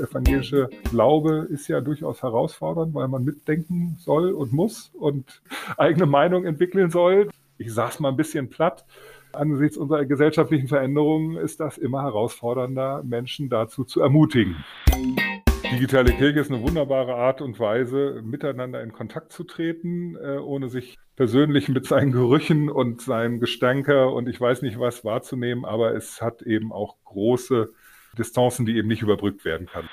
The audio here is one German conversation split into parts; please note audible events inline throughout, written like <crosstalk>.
evangelische Glaube ist ja durchaus herausfordernd, weil man mitdenken soll und muss und <laughs> eigene Meinung entwickeln soll. Ich es mal ein bisschen platt. Angesichts unserer gesellschaftlichen Veränderungen ist das immer herausfordernder, Menschen dazu zu ermutigen. Digitale Kirche ist eine wunderbare Art und Weise, miteinander in Kontakt zu treten, äh, ohne sich persönlich mit seinen Gerüchen und seinem Gestanker und ich weiß nicht was wahrzunehmen, aber es hat eben auch große Distanzen, die eben nicht überbrückt werden kann.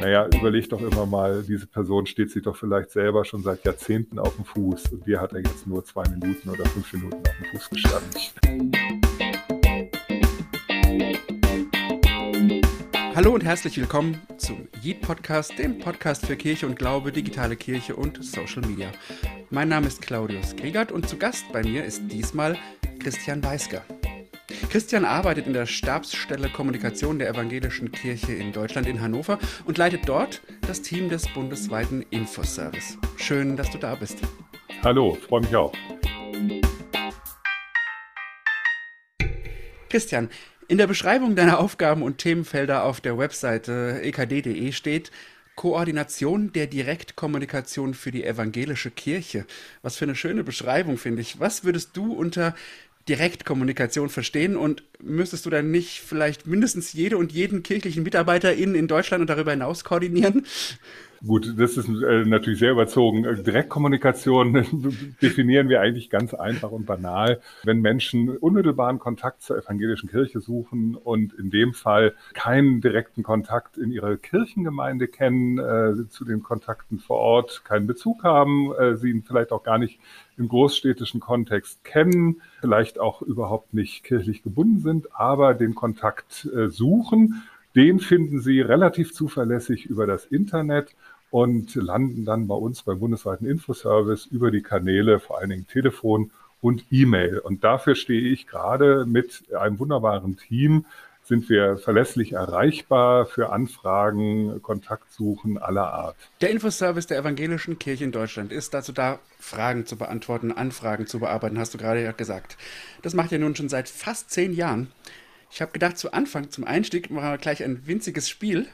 Naja, überleg doch immer mal, diese Person steht sich doch vielleicht selber schon seit Jahrzehnten auf dem Fuß und dir hat er jetzt nur zwei Minuten oder fünf Minuten auf dem Fuß gestanden. Hallo und herzlich willkommen zum Yeet Podcast, dem Podcast für Kirche und Glaube, digitale Kirche und Social Media. Mein Name ist Claudius Griegert und zu Gast bei mir ist diesmal Christian Weisker. Christian arbeitet in der Stabsstelle Kommunikation der Evangelischen Kirche in Deutschland in Hannover und leitet dort das Team des bundesweiten Infoservice. Schön, dass du da bist. Hallo, freue mich auch. Christian, in der Beschreibung deiner Aufgaben und Themenfelder auf der Webseite ekd.de steht Koordination der Direktkommunikation für die evangelische Kirche. Was für eine schöne Beschreibung, finde ich. Was würdest du unter Direktkommunikation verstehen und müsstest du dann nicht vielleicht mindestens jede und jeden kirchlichen Mitarbeiter in Deutschland und darüber hinaus koordinieren? Gut, das ist äh, natürlich sehr überzogen. Äh, Direktkommunikation <laughs> definieren wir eigentlich ganz einfach und banal. Wenn Menschen unmittelbaren Kontakt zur evangelischen Kirche suchen und in dem Fall keinen direkten Kontakt in ihrer Kirchengemeinde kennen, äh, zu den Kontakten vor Ort keinen Bezug haben, sie ihn vielleicht auch gar nicht im großstädtischen Kontext kennen, vielleicht auch überhaupt nicht kirchlich gebunden sind, aber den Kontakt suchen, den finden Sie relativ zuverlässig über das Internet und landen dann bei uns beim bundesweiten Infoservice über die Kanäle, vor allen Dingen Telefon und E-Mail. Und dafür stehe ich gerade mit einem wunderbaren Team, sind wir verlässlich erreichbar für Anfragen, Kontaktsuchen aller Art. Der Infoservice der Evangelischen Kirche in Deutschland ist dazu da, Fragen zu beantworten, Anfragen zu bearbeiten, hast du gerade ja gesagt. Das macht ihr nun schon seit fast zehn Jahren. Ich habe gedacht, zu Anfang, zum Einstieg, machen wir gleich ein winziges Spiel.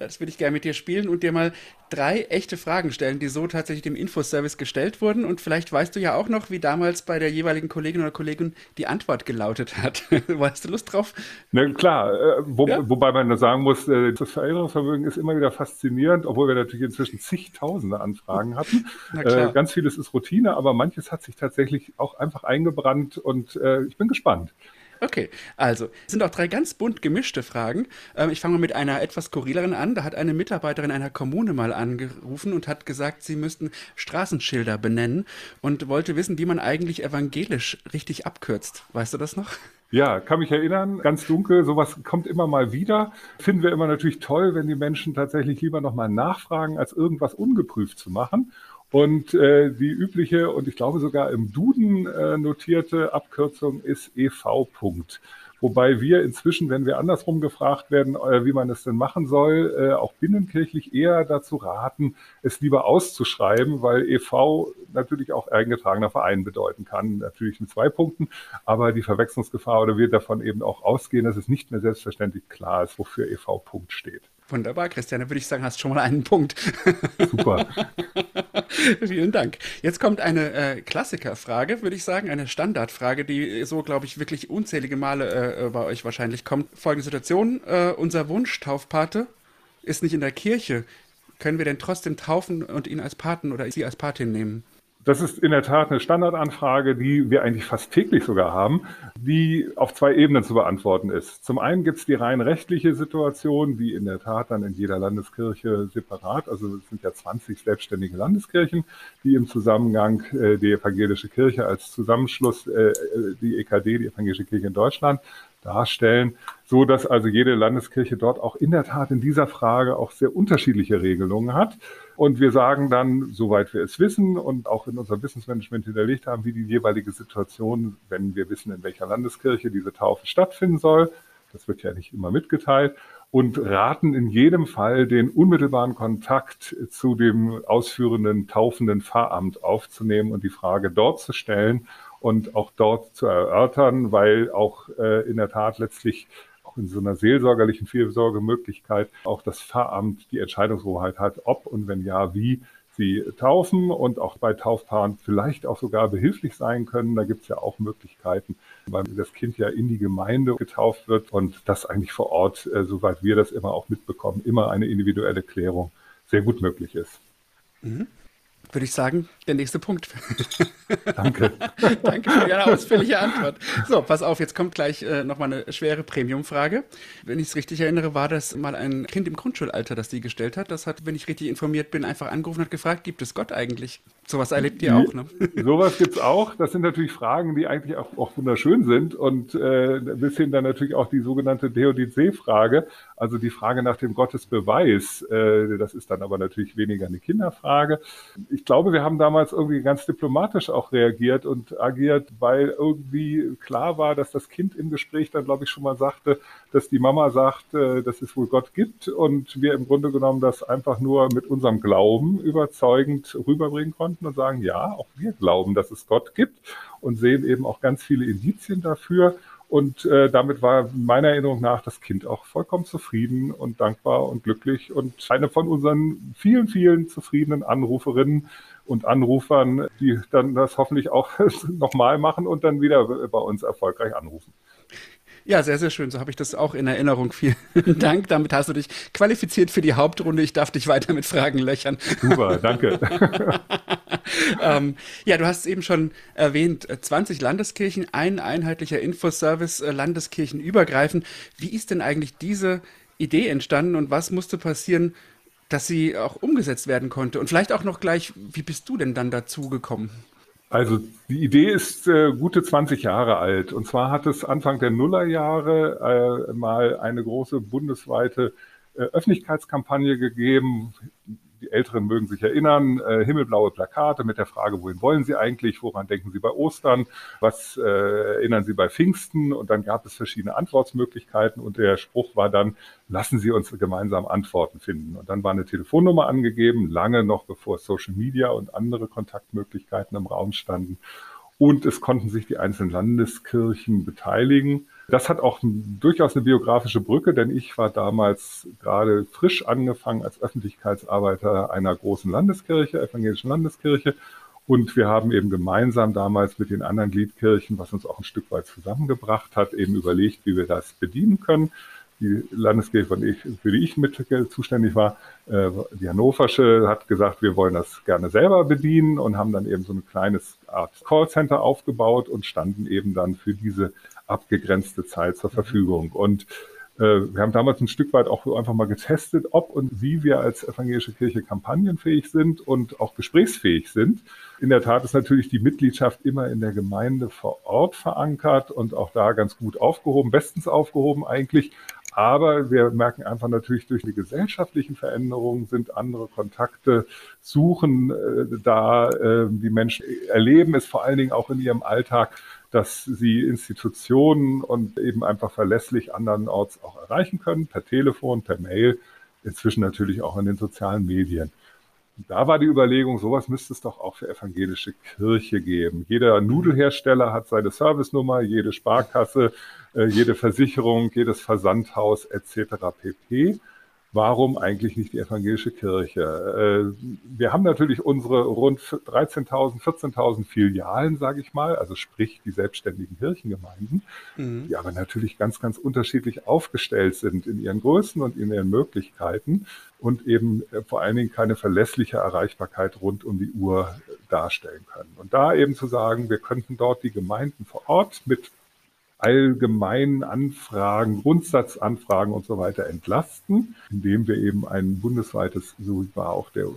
Das würde ich gerne mit dir spielen und dir mal drei echte Fragen stellen, die so tatsächlich dem Infoservice gestellt wurden. Und vielleicht weißt du ja auch noch, wie damals bei der jeweiligen Kollegin oder Kollegin die Antwort gelautet hat. <laughs> weißt du Lust drauf? Na klar, äh, wo, ja? wobei man sagen muss, äh, das Veränderungsvermögen ist immer wieder faszinierend, obwohl wir natürlich inzwischen zigtausende Anfragen hatten. <laughs> Äh, ganz vieles ist Routine, aber manches hat sich tatsächlich auch einfach eingebrannt und äh, ich bin gespannt. Okay, also es sind auch drei ganz bunt gemischte Fragen. Ähm, ich fange mal mit einer etwas skurrileren an. Da hat eine Mitarbeiterin einer Kommune mal angerufen und hat gesagt, sie müssten Straßenschilder benennen und wollte wissen, wie man eigentlich evangelisch richtig abkürzt. Weißt du das noch? Ja, kann mich erinnern, ganz dunkel, sowas kommt immer mal wieder. Finden wir immer natürlich toll, wenn die Menschen tatsächlich lieber nochmal nachfragen, als irgendwas ungeprüft zu machen. Und äh, die übliche und ich glaube sogar im Duden äh, notierte Abkürzung ist EV. Wobei wir inzwischen, wenn wir andersrum gefragt werden, äh, wie man es denn machen soll, äh, auch binnenkirchlich eher dazu raten, es lieber auszuschreiben, weil EV natürlich auch eingetragener Verein bedeuten kann. Natürlich mit zwei Punkten, aber die Verwechslungsgefahr oder wir davon eben auch ausgehen, dass es nicht mehr selbstverständlich klar ist, wofür EV. Punkt steht. Wunderbar, Christian. Dann würde ich sagen, hast schon mal einen Punkt. Super. <laughs> Vielen Dank. Jetzt kommt eine äh, Klassikerfrage, würde ich sagen, eine Standardfrage, die so, glaube ich, wirklich unzählige Male äh, bei euch wahrscheinlich kommt. Folgende Situation: äh, Unser Wunsch-Taufpate ist nicht in der Kirche. Können wir denn trotzdem taufen und ihn als Paten oder sie als Patin nehmen? Das ist in der Tat eine Standardanfrage, die wir eigentlich fast täglich sogar haben, die auf zwei Ebenen zu beantworten ist. Zum einen gibt es die rein rechtliche Situation, die in der Tat dann in jeder Landeskirche separat, also es sind ja 20 selbstständige Landeskirchen, die im Zusammenhang äh, die evangelische Kirche als Zusammenschluss, äh, die EKD, die evangelische Kirche in Deutschland, darstellen, so dass also jede Landeskirche dort auch in der Tat in dieser Frage auch sehr unterschiedliche Regelungen hat. Und wir sagen dann, soweit wir es wissen und auch in unserem Wissensmanagement hinterlegt haben, wie die jeweilige Situation, wenn wir wissen, in welcher Landeskirche diese Taufe stattfinden soll. Das wird ja nicht immer mitgeteilt und raten in jedem Fall den unmittelbaren Kontakt zu dem ausführenden taufenden Pfarramt aufzunehmen und die Frage dort zu stellen und auch dort zu erörtern, weil auch äh, in der Tat letztlich in so einer seelsorgerlichen Fürsorgemöglichkeit auch das Pfarramt die Entscheidungshoheit hat, ob und wenn ja, wie sie taufen und auch bei Taufpaaren vielleicht auch sogar behilflich sein können. Da gibt es ja auch Möglichkeiten, weil das Kind ja in die Gemeinde getauft wird und das eigentlich vor Ort, äh, soweit wir das immer auch mitbekommen, immer eine individuelle Klärung sehr gut möglich ist. Mhm würde ich sagen, der nächste Punkt. <laughs> Danke. <laughs> Danke für Ihre ausführliche Antwort. So, pass auf, jetzt kommt gleich äh, nochmal eine schwere Premium-Frage. Wenn ich es richtig erinnere, war das mal ein Kind im Grundschulalter, das die gestellt hat. Das hat, wenn ich richtig informiert bin, einfach angerufen und hat gefragt, gibt es Gott eigentlich? Sowas erlebt ihr auch, ne? Sowas gibt es auch. Das sind natürlich Fragen, die eigentlich auch, auch wunderschön sind und äh, bis hin dann natürlich auch die sogenannte Theodizee-Frage, also die Frage nach dem Gottesbeweis. Äh, das ist dann aber natürlich weniger eine Kinderfrage. Ich glaube, wir haben damals irgendwie ganz diplomatisch auch reagiert und agiert, weil irgendwie klar war, dass das Kind im Gespräch dann, glaube ich, schon mal sagte, dass die Mama sagt, äh, dass es wohl Gott gibt und wir im Grunde genommen das einfach nur mit unserem Glauben überzeugend rüberbringen konnten und sagen, ja, auch wir glauben, dass es Gott gibt und sehen eben auch ganz viele Indizien dafür. Und äh, damit war meiner Erinnerung nach das Kind auch vollkommen zufrieden und dankbar und glücklich und eine von unseren vielen, vielen zufriedenen Anruferinnen und Anrufern, die dann das hoffentlich auch <laughs> nochmal machen und dann wieder bei uns erfolgreich anrufen. Ja, sehr, sehr schön. So habe ich das auch in Erinnerung. Vielen <laughs> Dank. Damit hast du dich qualifiziert für die Hauptrunde. Ich darf dich weiter mit Fragen löchern. Super, danke. <laughs> ähm, ja, du hast es eben schon erwähnt, 20 Landeskirchen, ein einheitlicher Infoservice, äh, Landeskirchen übergreifend. Wie ist denn eigentlich diese Idee entstanden und was musste passieren, dass sie auch umgesetzt werden konnte? Und vielleicht auch noch gleich, wie bist du denn dann dazu gekommen? Also die Idee ist äh, gute 20 Jahre alt. Und zwar hat es Anfang der Nullerjahre äh, mal eine große bundesweite äh, Öffentlichkeitskampagne gegeben, die Älteren mögen sich erinnern, äh, himmelblaue Plakate mit der Frage, wohin wollen Sie eigentlich, woran denken Sie bei Ostern, was äh, erinnern Sie bei Pfingsten und dann gab es verschiedene Antwortmöglichkeiten und der Spruch war dann, lassen Sie uns gemeinsam Antworten finden. Und dann war eine Telefonnummer angegeben, lange noch bevor Social Media und andere Kontaktmöglichkeiten im Raum standen. Und es konnten sich die einzelnen Landeskirchen beteiligen. Das hat auch durchaus eine biografische Brücke, denn ich war damals gerade frisch angefangen als Öffentlichkeitsarbeiter einer großen Landeskirche, evangelischen Landeskirche. Und wir haben eben gemeinsam damals mit den anderen Gliedkirchen, was uns auch ein Stück weit zusammengebracht hat, eben überlegt, wie wir das bedienen können. Die Landeskirche, für die ich mit zuständig war, äh, die Hannoversche, hat gesagt, wir wollen das gerne selber bedienen und haben dann eben so ein kleines Art Callcenter aufgebaut und standen eben dann für diese abgegrenzte Zeit zur Verfügung. Und äh, wir haben damals ein Stück weit auch einfach mal getestet, ob und wie wir als evangelische Kirche kampagnenfähig sind und auch gesprächsfähig sind. In der Tat ist natürlich die Mitgliedschaft immer in der Gemeinde vor Ort verankert und auch da ganz gut aufgehoben, bestens aufgehoben eigentlich. Aber wir merken einfach natürlich durch die gesellschaftlichen Veränderungen sind andere Kontakte, suchen äh, da, äh, die Menschen erleben es vor allen Dingen auch in ihrem Alltag dass sie Institutionen und eben einfach verlässlich andernorts auch erreichen können, per Telefon, per Mail, inzwischen natürlich auch in den sozialen Medien. Da war die Überlegung, sowas müsste es doch auch für evangelische Kirche geben. Jeder Nudelhersteller hat seine Servicenummer, jede Sparkasse, äh, jede Versicherung, jedes Versandhaus etc. pp warum eigentlich nicht die evangelische Kirche? Äh, wir haben natürlich unsere rund 13.000, 14.000 Filialen, sage ich mal, also sprich die selbstständigen Kirchengemeinden, mhm. die aber natürlich ganz, ganz unterschiedlich aufgestellt sind in ihren Größen und in ihren Möglichkeiten und eben äh, vor allen Dingen keine verlässliche Erreichbarkeit rund um die Uhr darstellen können. Und da eben zu sagen, wir könnten dort die Gemeinden vor Ort mit allgemeinen Anfragen, Grundsatzanfragen und so weiter entlasten, indem wir eben ein bundesweites, so war auch der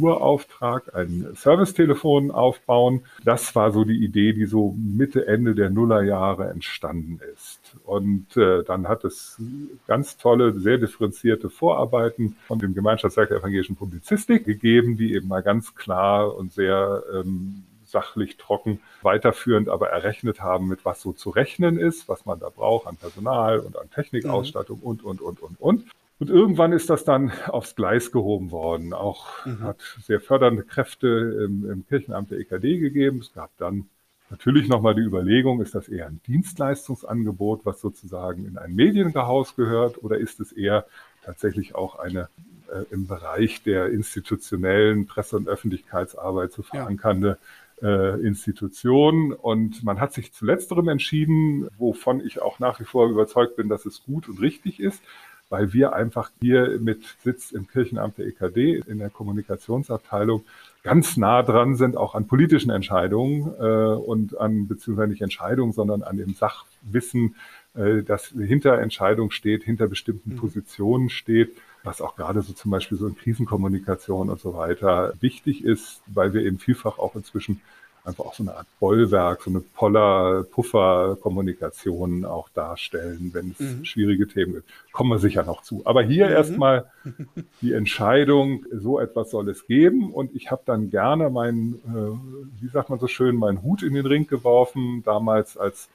Urauftrag, ein Servicetelefon aufbauen. Das war so die Idee, die so Mitte, Ende der Nullerjahre entstanden ist. Und äh, dann hat es ganz tolle, sehr differenzierte Vorarbeiten von dem Gemeinschaftswerk der evangelischen Publizistik gegeben, die eben mal ganz klar und sehr ähm, sachlich trocken weiterführend aber errechnet haben, mit was so zu rechnen ist, was man da braucht an Personal und an Technikausstattung mhm. und, und, und, und, und. Und irgendwann ist das dann aufs Gleis gehoben worden. Auch mhm. hat sehr fördernde Kräfte im, im, Kirchenamt der EKD gegeben. Es gab dann Natürlich nochmal die Überlegung, ist das eher ein Dienstleistungsangebot, was sozusagen in ein Medienhaus gehört, oder ist es eher tatsächlich auch eine äh, im Bereich der institutionellen Presse- und Öffentlichkeitsarbeit zu verankernde äh, Institution. Und man hat sich zu letzterem entschieden, wovon ich auch nach wie vor überzeugt bin, dass es gut und richtig ist, weil wir einfach hier mit Sitz im Kirchenamt der EKD in der Kommunikationsabteilung ganz nah dran sind, auch an politischen Entscheidungen äh, und an, beziehungsweise nicht Entscheidungen, sondern an dem Sachwissen, äh, das hinter Entscheidungen steht, hinter bestimmten mhm. Positionen steht was auch gerade so zum Beispiel so in Krisenkommunikation und so weiter wichtig ist, weil wir eben vielfach auch inzwischen einfach auch so eine Art Bollwerk, so eine Poller-Puffer-Kommunikation auch darstellen, wenn es mhm. schwierige Themen gibt. Kommen wir sicher noch zu. Aber hier mhm. erstmal <laughs> die Entscheidung, so etwas soll es geben. Und ich habe dann gerne meinen, äh, wie sagt man so schön, meinen Hut in den Ring geworfen, damals als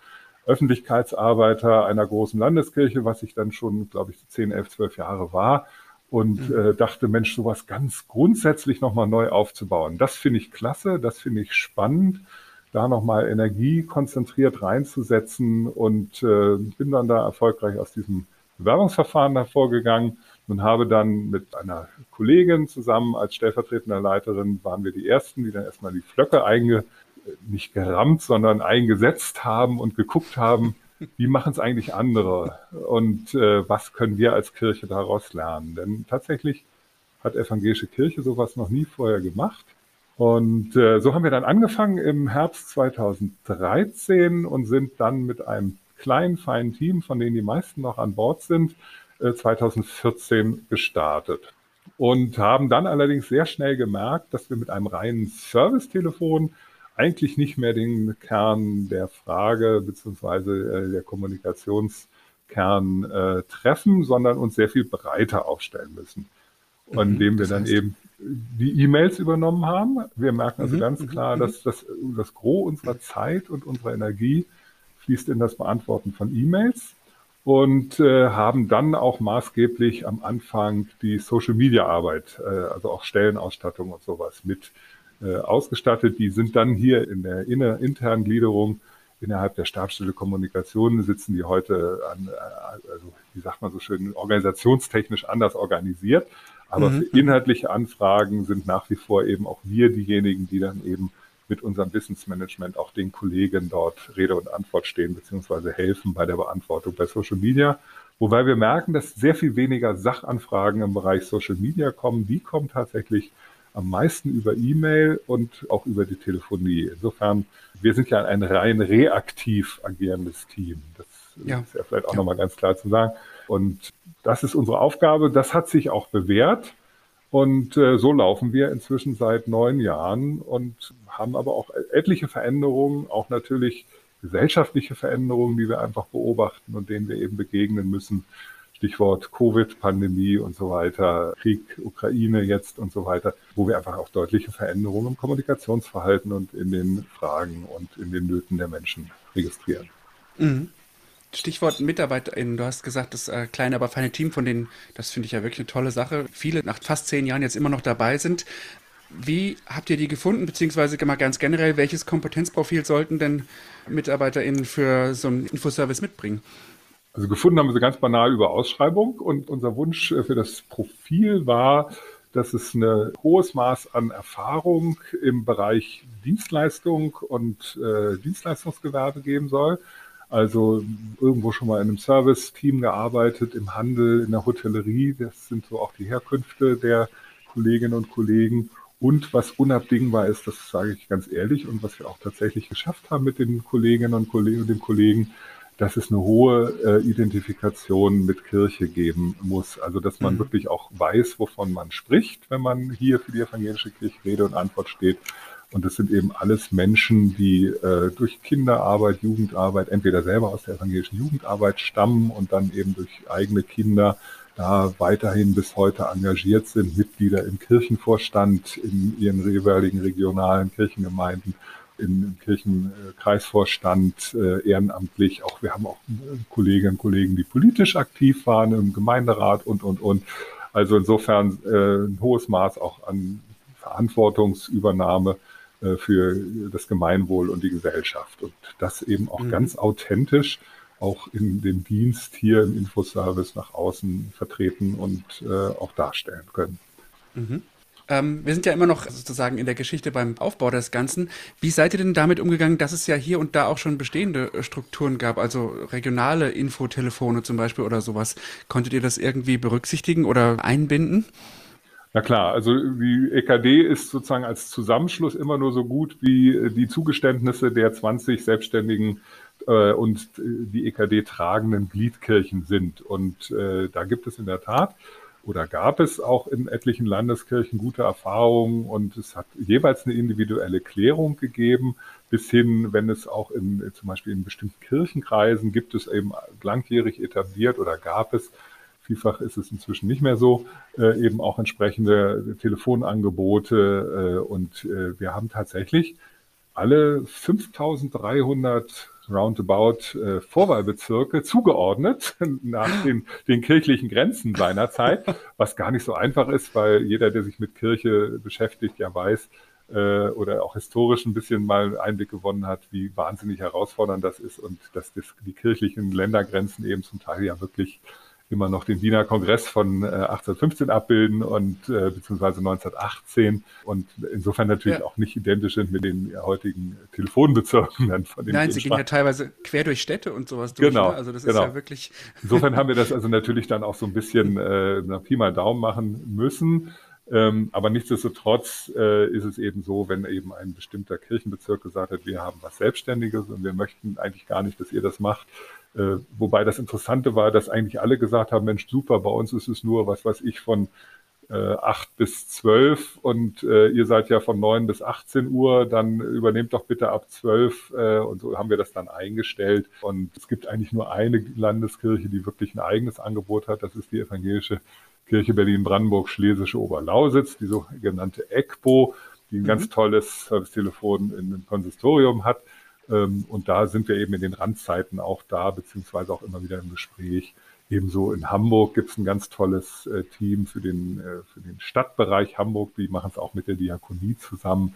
Öffentlichkeitsarbeiter einer großen Landeskirche, was ich dann schon, glaube ich, 10, 11, 12 Jahre war und mhm. äh, dachte, Mensch, sowas ganz grundsätzlich nochmal neu aufzubauen. Das finde ich klasse, das finde ich spannend, da nochmal Energie konzentriert reinzusetzen und äh, bin dann da erfolgreich aus diesem Bewerbungsverfahren hervorgegangen und habe dann mit einer Kollegin zusammen als stellvertretende Leiterin waren wir die ersten, die dann erstmal die Flöcke einge nicht gerammt, sondern eingesetzt haben und geguckt haben, wie machen es eigentlich andere und äh, was können wir als Kirche daraus lernen. Denn tatsächlich hat evangelische Kirche sowas noch nie vorher gemacht. Und äh, so haben wir dann angefangen im Herbst 2013 und sind dann mit einem kleinen, feinen Team, von denen die meisten noch an Bord sind, äh, 2014 gestartet. Und haben dann allerdings sehr schnell gemerkt, dass wir mit einem reinen Servicetelefon eigentlich nicht mehr den Kern der Frage beziehungsweise äh, der Kommunikationskern äh, treffen, sondern uns sehr viel breiter aufstellen müssen. Mhm, indem wir dann eben die E-Mails übernommen haben. Wir merken also mhm, ganz mhm, klar, mhm. dass das, das Gros unserer Zeit und unserer Energie fließt in das Beantworten von E-Mails und äh, haben dann auch maßgeblich am Anfang die Social Media Arbeit, äh, also auch Stellenausstattung und sowas mit äh, ausgestattet. Die sind dann hier in der inner, internen Gliederung innerhalb der Stabsstelle Kommunikation sitzen die heute an, äh, also wie sagt man so schön, organisationstechnisch anders organisiert. Aber mhm. für inhaltliche Anfragen sind nach wie vor eben auch wir diejenigen, die dann eben mit unserem Wissensmanagement auch den Kollegen dort Rede und Antwort stehen, beziehungsweise helfen bei der Beantwortung bei Social Media. Wobei wir merken, dass sehr viel weniger Sachanfragen im Bereich Social Media kommen. Die kommen tatsächlich am meisten über E-Mail und auch über die Telefonie. Insofern, wir sind ja ein rein reaktiv agierendes Team. Das ja. ist ja vielleicht auch ja. nochmal ganz klar zu sagen. Und das ist unsere Aufgabe. Das hat sich auch bewährt. Und äh, so laufen wir inzwischen seit neun Jahren und haben aber auch etliche Veränderungen, auch natürlich gesellschaftliche Veränderungen, die wir einfach beobachten und denen wir eben begegnen müssen. Stichwort Covid, Pandemie und so weiter, Krieg, Ukraine jetzt und so weiter, wo wir einfach auch deutliche Veränderungen im Kommunikationsverhalten und in den Fragen und in den Nöten der Menschen registrieren. Mhm. Stichwort MitarbeiterInnen. Du hast gesagt, das äh, kleine, aber feine Team, von denen, das finde ich ja wirklich eine tolle Sache, viele nach fast zehn Jahren jetzt immer noch dabei sind. Wie habt ihr die gefunden, beziehungsweise mal ganz generell, welches Kompetenzprofil sollten denn MitarbeiterInnen für so einen Infoservice mitbringen? Also gefunden haben wir sie ganz banal über Ausschreibung und unser Wunsch äh, für das Profil war, dass es ein hohes Maß an Erfahrung im Bereich Dienstleistung und äh, Dienstleistungsgewerbe geben soll. Also irgendwo schon mal in einem Service-Team gearbeitet, im Handel, in der Hotellerie. Das sind so auch die Herkünfte der Kolleginnen und Kollegen. Und was unabdingbar ist, das sage ich ganz ehrlich und was wir auch tatsächlich geschafft haben mit den Kolleginnen und Kollegen und den Kollegen, dass es eine hohe äh, Identifikation mit Kirche geben muss. Also dass man mhm. wirklich auch weiß, wovon man spricht, wenn man hier für die evangelische Kirche Rede und Antwort steht. Und das sind eben alles Menschen, die äh, durch Kinderarbeit, Jugendarbeit, entweder selber aus der evangelischen Jugendarbeit stammen und dann eben durch eigene Kinder da weiterhin bis heute engagiert sind, Mitglieder im Kirchenvorstand in ihren jeweiligen regionalen Kirchengemeinden im Kirchenkreisvorstand äh, ehrenamtlich. Auch wir haben auch äh, Kolleginnen und Kollegen, die politisch aktiv waren im Gemeinderat und, und, und. Also insofern äh, ein hohes Maß auch an Verantwortungsübernahme äh, für das Gemeinwohl und die Gesellschaft. Und das eben auch mhm. ganz authentisch auch in dem Dienst hier im Infoservice nach außen vertreten und äh, auch darstellen können. Mhm. Ähm, wir sind ja immer noch sozusagen in der Geschichte beim Aufbau des Ganzen. Wie seid ihr denn damit umgegangen, dass es ja hier und da auch schon bestehende äh, Strukturen gab, also regionale Infotelefone zum Beispiel oder sowas? Konntet ihr das irgendwie berücksichtigen oder einbinden? Na klar, also die EKD ist sozusagen als Zusammenschluss immer nur so gut wie äh, die Zugeständnisse der 20 selbstständigen äh, und äh, die EKD tragenden Gliedkirchen sind. Und äh, da gibt es in der Tat oder gab es auch in etlichen Landeskirchen gute Erfahrungen? Und es hat jeweils eine individuelle Klärung gegeben, bis hin, wenn es auch in, zum Beispiel in bestimmten Kirchenkreisen gibt es eben langjährig etabliert oder gab es, vielfach ist es inzwischen nicht mehr so, äh, eben auch entsprechende Telefonangebote äh, und äh, wir haben tatsächlich alle 5300 roundabout äh, Vorwahlbezirke zugeordnet <laughs> nach den, den kirchlichen Grenzen seinerzeit, <laughs> was gar nicht so einfach ist, weil jeder, der sich mit Kirche beschäftigt, ja weiß, äh, oder auch historisch ein bisschen mal Einblick gewonnen hat, wie wahnsinnig herausfordernd das ist und dass das, die kirchlichen Ländergrenzen eben zum Teil ja wirklich immer noch den Wiener Kongress von äh, 1815 abbilden und äh, beziehungsweise 1918 und insofern natürlich ja. auch nicht identisch sind mit den heutigen Telefonbezirken dann von den Nein, sie gehen ja teilweise quer durch Städte und sowas durch. Genau. Ne? Also das genau. ist ja wirklich. Insofern haben wir das also natürlich dann auch so ein bisschen äh, Pi mal Daumen machen müssen. Ähm, aber nichtsdestotrotz äh, ist es eben so, wenn eben ein bestimmter Kirchenbezirk gesagt hat, wir haben was Selbstständiges und wir möchten eigentlich gar nicht, dass ihr das macht, äh, wobei das Interessante war, dass eigentlich alle gesagt haben, Mensch, super, bei uns ist es nur, was weiß ich, von äh, 8 bis 12 und äh, ihr seid ja von 9 bis 18 Uhr, dann übernehmt doch bitte ab 12 äh, und so haben wir das dann eingestellt. Und es gibt eigentlich nur eine Landeskirche, die wirklich ein eigenes Angebot hat, das ist die evangelische Kirche Berlin-Brandenburg-Schlesische Oberlausitz, die sogenannte ECBO, die ein mhm. ganz tolles Servicetelefon in einem Konsistorium hat. Ähm, und da sind wir eben in den Randzeiten auch da, beziehungsweise auch immer wieder im Gespräch. Ebenso in Hamburg gibt es ein ganz tolles äh, Team für den, äh, für den Stadtbereich Hamburg. Die machen es auch mit der Diakonie zusammen.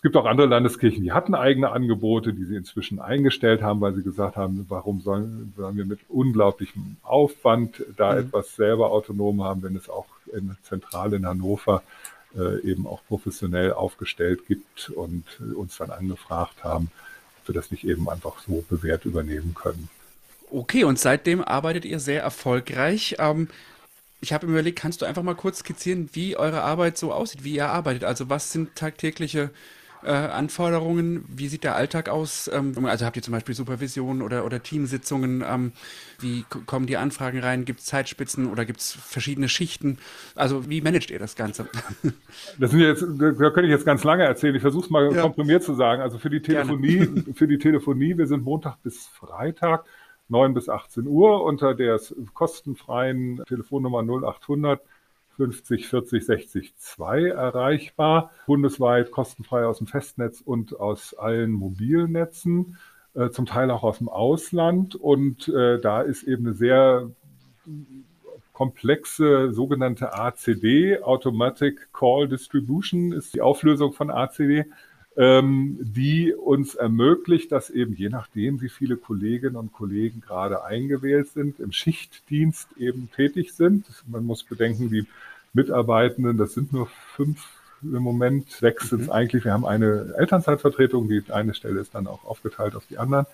Es gibt auch andere Landeskirchen, die hatten eigene Angebote, die sie inzwischen eingestellt haben, weil sie gesagt haben, warum sollen, sollen wir mit unglaublichem Aufwand da mhm. etwas selber autonom haben, wenn es auch in der Zentrale in Hannover äh, eben auch professionell aufgestellt gibt und uns dann angefragt haben, wir das nicht eben einfach so bewährt übernehmen können. Okay, und seitdem arbeitet ihr sehr erfolgreich. Ähm, ich habe mir überlegt, kannst du einfach mal kurz skizzieren, wie eure Arbeit so aussieht, wie ihr arbeitet? Also was sind tagtägliche äh, Anforderungen? Wie sieht der Alltag aus? Ähm, also habt ihr zum Beispiel Supervision oder, oder Teamsitzungen? Ähm, wie kommen die Anfragen rein? Gibt es Zeitspitzen oder gibt es verschiedene Schichten? Also wie managt ihr das Ganze? <laughs> Das sind jetzt, da könnte ich jetzt ganz lange erzählen. Ich versuche es mal ja. komprimiert zu sagen. Also für die Telefonie, <laughs> für die Telefonie, wir sind Montag bis Freitag. 9 bis 18 Uhr unter der kostenfreien Telefonnummer 0800 50 40 60 2 erreichbar, bundesweit kostenfrei aus dem Festnetz und aus allen Mobilnetzen, äh, zum Teil auch aus dem Ausland. Und äh, da ist eben eine sehr komplexe sogenannte ACD, Automatic Call Distribution, ist die Auflösung von ACD ähm, die uns ermöglicht, dass eben je nachdem, wie viele Kolleginnen und Kollegen gerade eingewählt sind, im Schichtdienst eben tätig sind. Man muss bedenken, die Mitarbeitenden, das sind nur fünf im Moment, sechs sind es mhm. eigentlich. Wir haben eine Elternzeitvertretung, die eine Stelle ist dann auch aufgeteilt auf die anderen.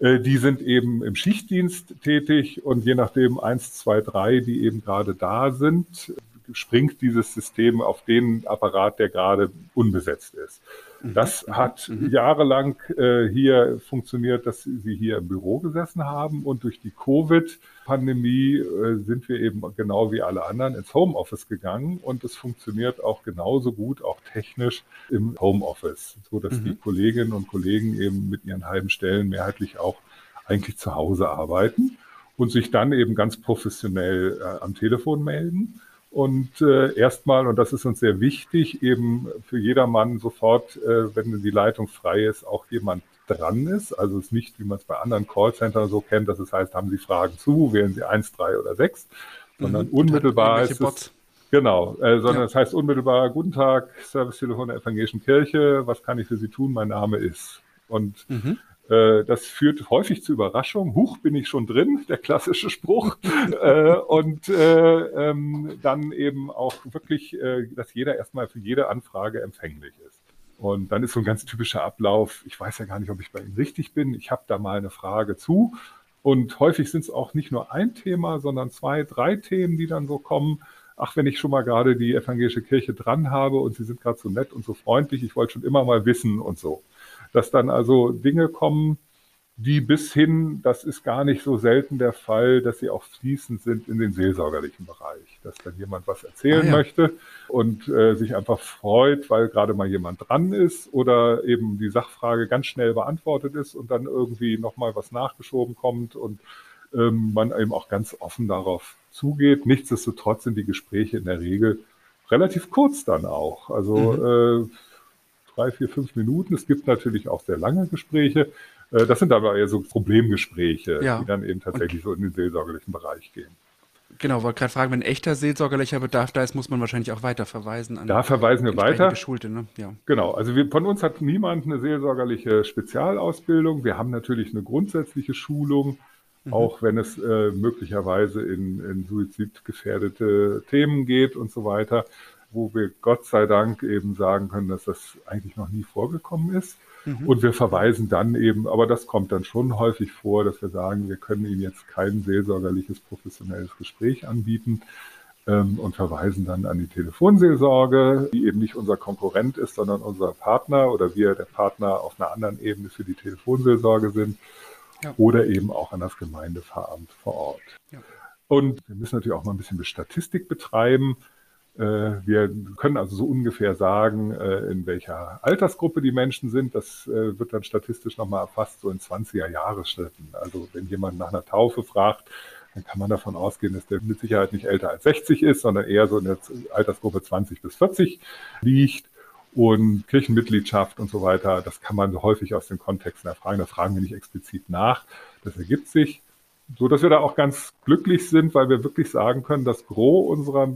Äh, die sind eben im Schichtdienst tätig und je nachdem eins, zwei, drei, die eben gerade da sind, springt dieses System auf den Apparat, der gerade unbesetzt ist. Mhm. Das hat mhm. jahrelang äh, hier funktioniert, dass sie hier im Büro gesessen haben und durch die Covid-Pandemie äh, sind wir eben genau wie alle anderen ins Homeoffice gegangen und es funktioniert auch genauso gut, auch technisch im Homeoffice, so dass mhm. die Kolleginnen und Kollegen eben mit ihren halben Stellen mehrheitlich auch eigentlich zu Hause arbeiten und sich dann eben ganz professionell äh, am Telefon melden und äh, erstmal, und das ist uns sehr wichtig, eben für jedermann sofort, äh, wenn die Leitung frei ist, auch jemand dran ist. Also es ist nicht, wie man es bei anderen Callcentern so kennt, dass es heißt, haben Sie Fragen zu, wählen Sie eins, drei oder sechs, sondern mhm, unmittelbar ist es. Genau, äh, sondern es heißt unmittelbar, guten Tag, Servicetelefon der Evangelischen Kirche, was kann ich für Sie tun? Mein Name ist. Und Mhm. Äh, das führt häufig zu Überraschungen. Huch, bin ich schon drin, der klassische Spruch. <laughs> äh, und äh, ähm, dann eben auch wirklich, dass jeder erstmal für jede Anfrage empfänglich ist. Und dann ist so ein ganz typischer Ablauf. Ich weiß ja gar nicht, ob ich bei Ihnen richtig bin. Ich habe da mal eine Frage zu. Und häufig sind es auch nicht nur ein Thema, sondern zwei, drei Themen, die dann so kommen. Ach, wenn ich schon mal gerade die evangelische Kirche dran habe und Sie sind gerade so nett und so freundlich, ich wollte schon immer mal wissen und so. Dass dann also Dinge kommen, die bis hin, das ist gar nicht so selten der Fall, dass sie auch fließend sind in den seelsorgerlichen Bereich. Dass dann jemand was erzählen Ah, ja. möchte und äh, sich einfach freut, weil gerade mal jemand dran ist oder eben die Sachfrage ganz schnell beantwortet ist und dann irgendwie nochmal was nachgeschoben kommt und ähm, man eben auch ganz offen darauf zugeht. Nichtsdestotrotz sind die Gespräche in der Regel relativ kurz dann auch. Also äh, drei, vier, fünf Minuten. Es gibt natürlich auch sehr lange Gespräche. Äh, Das sind aber eher so Problemgespräche, Ja. die dann eben tatsächlich so in den seelsorgerlichen Bereich gehen. Genau, wollte gerade fragen, wenn echter seelsorgerlicher Bedarf da ist, muss man wahrscheinlich auch weiter verweisen an Da verweisen wir weiter. Geschulte, ne? Ja. Genau, also wir, von uns hat niemand eine seelsorgerliche Spezialausbildung. Wir haben natürlich eine grundsätzliche Schulung, auch wenn es äh, möglicherweise in, in suizidgefährdete Themen geht und so weiter, wo wir Gott sei Dank eben sagen können, dass das eigentlich noch nie vorgekommen ist. Und wir verweisen dann eben, aber das kommt dann schon häufig vor, dass wir sagen, wir können Ihnen jetzt kein seelsorgerliches professionelles Gespräch anbieten ähm, und verweisen dann an die Telefonseelsorge, die eben nicht unser Konkurrent ist, sondern unser Partner oder wir der Partner auf einer anderen Ebene für die Telefonseelsorge sind Ja. oder eben auch an das Gemeindepfarramt vor Ort. Ja. Und wir müssen natürlich auch mal ein bisschen Statistik betreiben. Äh, Wir können also so ungefähr sagen, äh, in welcher Altersgruppe die Menschen sind. Das äh, wird dann statistisch nochmal erfasst, so in 20er-Jahresschritten. Also wenn jemand nach einer Taufe fragt, dann kann man davon ausgehen, dass der mit Sicherheit nicht älter als 60 ist, sondern eher so in der Altersgruppe 20 bis 40 liegt. Und Kirchenmitgliedschaft und so weiter, das kann man häufig aus den Kontexten erfragen. Da fragen wir nicht explizit nach. Das ergibt sich so dass wir da auch ganz glücklich sind, weil wir wirklich sagen können, das Gros unserer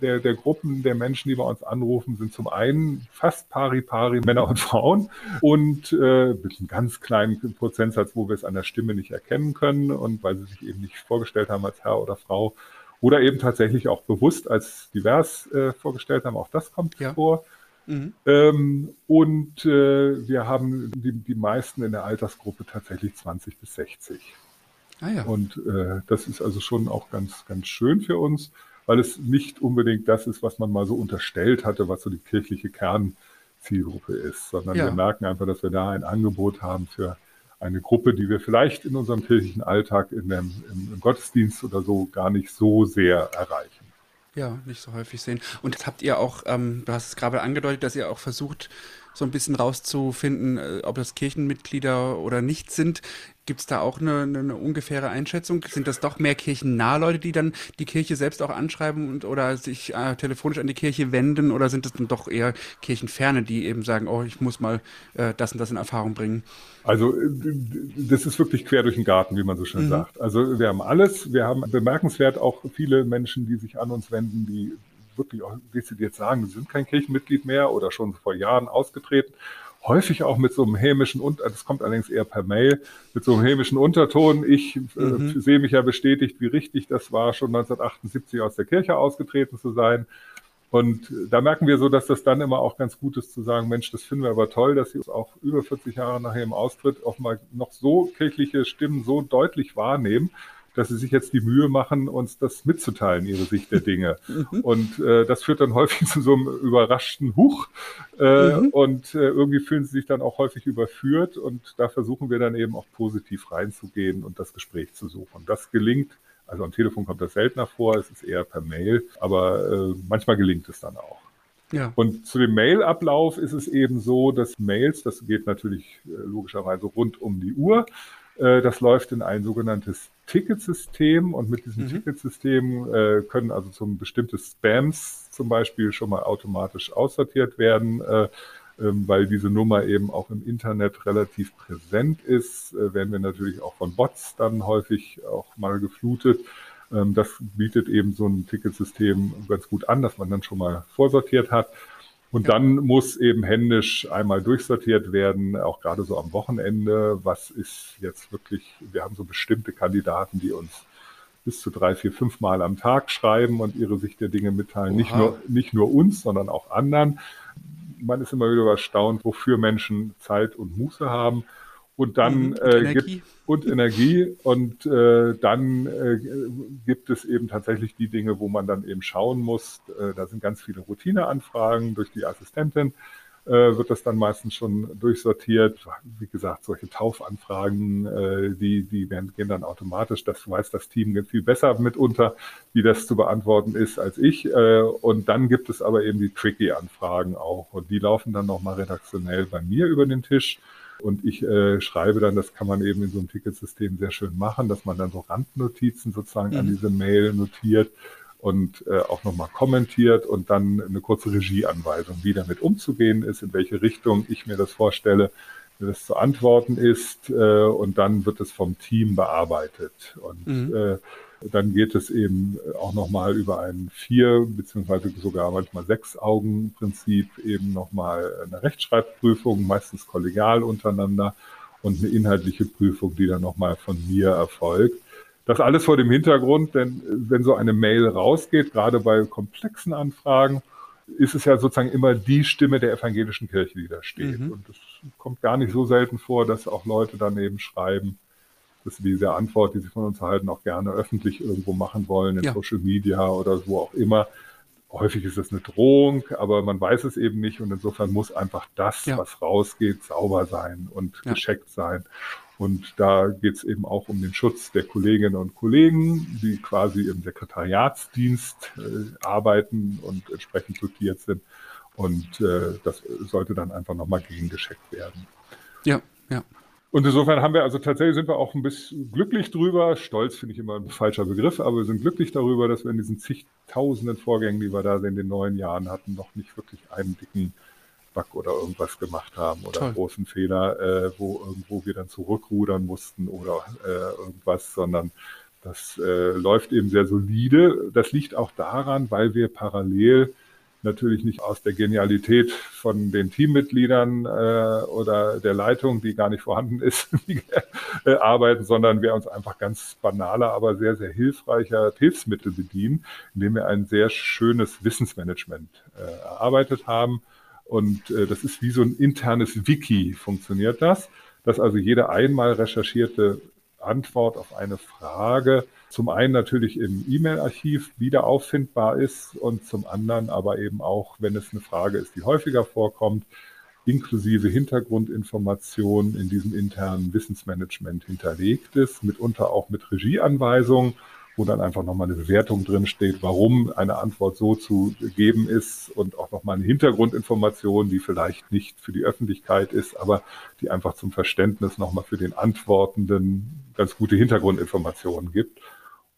der, der Gruppen der Menschen, die bei uns anrufen, sind zum einen fast pari pari Männer und Frauen und äh, mit einem ganz kleinen Prozentsatz, wo wir es an der Stimme nicht erkennen können und weil sie sich eben nicht vorgestellt haben als Herr oder Frau oder eben tatsächlich auch bewusst als divers äh, vorgestellt haben. Auch das kommt Ja. vor. Mhm. Ähm, und äh, wir haben die, die meisten in der Altersgruppe tatsächlich 20 bis 60. Ah ja. Und äh, das ist also schon auch ganz, ganz schön für uns, weil es nicht unbedingt das ist, was man mal so unterstellt hatte, was so die kirchliche Kernzielgruppe ist, sondern Ja. wir merken einfach, dass wir da ein Angebot haben für eine Gruppe, die wir vielleicht in unserem kirchlichen Alltag in dem, im, im Gottesdienst oder so gar nicht so sehr erreichen. Ja, nicht so häufig sehen. Und jetzt habt ihr auch, ähm, du hast es gerade angedeutet, dass ihr auch versucht, so ein bisschen rauszufinden, äh, ob das Kirchenmitglieder oder nicht sind. Gibt es da auch eine, eine, eine ungefähre Einschätzung? Sind das doch mehr kirchennahe Leute, die dann die Kirche selbst auch anschreiben und oder sich äh, telefonisch an die Kirche wenden? Oder sind es dann doch eher Kirchenferne, die eben sagen, oh, ich muss mal äh, das und das in Erfahrung bringen? Also äh, das ist wirklich quer durch den Garten, wie man so schön sagt. Also wir haben alles. Wir haben bemerkenswert auch viele Menschen, die sich an uns wenden, die wirklich auch dezidiert sagen, sie sind kein Kirchenmitglied mehr oder schon vor Jahren ausgetreten. Häufig auch mit so einem hämischen, und das kommt allerdings eher per Mail, mit so einem hämischen Unterton. Ich äh, sehe mich ja bestätigt, wie richtig das war, schon 1978 aus der Kirche ausgetreten zu sein. Und da merken wir so, dass das dann immer auch ganz gut ist zu sagen, Mensch, das finden wir aber toll, dass Sie uns auch über 40 Jahre nach Ihrem Austritt auch mal noch so kirchliche Stimmen so deutlich wahrnehmen, dass Sie sich jetzt die Mühe machen, uns das mitzuteilen, Ihre Sicht der Dinge. <laughs> Und äh, das führt dann <laughs> häufig zu so einem überraschten Huch. Äh, Und äh, irgendwie fühlen Sie sich dann auch häufig überführt. Und da versuchen wir dann eben auch positiv reinzugehen und das Gespräch zu suchen. Das gelingt also am Telefon kommt das seltener vor, es ist eher per Mail, aber äh, manchmal gelingt es dann auch. Ja. Und zu dem Mailablauf ist es eben so, dass Mails, das geht natürlich äh, logischerweise rund um die Uhr, das läuft in ein sogenanntes Ticketsystem und mit diesem Ticketsystem äh, können also zum bestimmte Spams zum Beispiel schon mal automatisch aussortiert werden. Äh, ähm, weil diese Nummer eben auch im Internet relativ präsent ist, äh, werden wir natürlich auch von Bots dann häufig auch mal geflutet. Ähm, das bietet eben so ein Ticketsystem ganz gut an, dass man dann schon mal vorsortiert hat. Und ja. dann muss eben händisch einmal durchsortiert werden, auch gerade so am Wochenende. Was ist jetzt wirklich, wir haben so bestimmte Kandidaten, die uns bis zu drei, vier, fünf Mal am Tag schreiben und ihre Sicht der Dinge mitteilen. Nicht nur, nicht nur uns, sondern auch anderen. Man ist immer wieder erstaunt, wofür Menschen Zeit und Muße haben. Und dann äh, Energie. Gibt, und Energie und äh, dann äh, gibt es eben tatsächlich die Dinge, wo man dann eben schauen muss. Äh, da sind ganz viele Routineanfragen durch die Assistentin äh, wird das dann meistens schon durchsortiert. Wie gesagt, solche Taufanfragen, äh, die, die werden, gehen dann automatisch. Das weiß das Team viel besser mitunter, wie das zu beantworten ist als ich. Äh, und dann gibt es aber eben die tricky Anfragen auch. Und die laufen dann nochmal redaktionell bei mir über den Tisch. Und ich äh, schreibe dann, das kann man eben in so einem Ticketsystem sehr schön machen, dass man dann so Randnotizen sozusagen mhm. an diese Mail notiert und äh, auch nochmal kommentiert und dann eine kurze Regieanweisung, wie damit umzugehen ist, in welche Richtung ich mir das vorstelle, wie das zu antworten ist. Äh, und dann wird es vom Team bearbeitet. Und mhm. äh, dann geht es eben auch nochmal über ein vier beziehungsweise sogar manchmal sechs Augen Prinzip eben nochmal eine Rechtschreibprüfung, meistens kollegial untereinander und eine inhaltliche Prüfung, die dann nochmal von mir erfolgt. Das alles vor dem Hintergrund, denn wenn so eine Mail rausgeht, gerade bei komplexen Anfragen, ist es ja sozusagen immer die Stimme der evangelischen Kirche, die da steht. Mhm. Und es kommt gar nicht so selten vor, dass auch Leute daneben schreiben, dass sie diese Antwort, die sie von uns erhalten, auch gerne öffentlich irgendwo machen wollen, in ja. Social Media oder wo auch immer. Häufig ist es eine Drohung, aber man weiß es eben nicht und insofern muss einfach das, ja. was rausgeht, sauber sein und ja. gescheckt sein. Und da geht es eben auch um den Schutz der Kolleginnen und Kollegen, die quasi im Sekretariatsdienst äh, arbeiten und entsprechend dotiert sind. Und äh, das sollte dann einfach nochmal gegengescheckt werden. Ja, ja. Und insofern haben wir also tatsächlich sind wir auch ein bisschen glücklich drüber. Stolz finde ich immer ein falscher Begriff, aber wir sind glücklich darüber, dass wir in diesen zigtausenden Vorgängen, die wir da in den neun Jahren hatten, noch nicht wirklich einen dicken Bug oder irgendwas gemacht haben oder Toll. großen Fehler, äh, wo irgendwo wir dann zurückrudern mussten oder äh, irgendwas, sondern das äh, läuft eben sehr solide. Das liegt auch daran, weil wir parallel natürlich nicht aus der Genialität von den Teammitgliedern äh, oder der Leitung, die gar nicht vorhanden ist, <laughs> äh, arbeiten, sondern wir uns einfach ganz banaler, aber sehr, sehr hilfreicher Hilfsmittel bedienen, indem wir ein sehr schönes Wissensmanagement äh, erarbeitet haben. Und äh, das ist wie so ein internes Wiki, funktioniert das, dass also jede einmal recherchierte Antwort auf eine Frage zum einen natürlich im E-Mail-Archiv wieder auffindbar ist und zum anderen aber eben auch, wenn es eine Frage ist, die häufiger vorkommt, inklusive Hintergrundinformationen in diesem internen Wissensmanagement hinterlegt ist, mitunter auch mit Regieanweisungen wo dann einfach nochmal eine Bewertung drin steht, warum eine Antwort so zu geben ist und auch nochmal eine Hintergrundinformation, die vielleicht nicht für die Öffentlichkeit ist, aber die einfach zum Verständnis nochmal für den Antwortenden ganz gute Hintergrundinformationen gibt.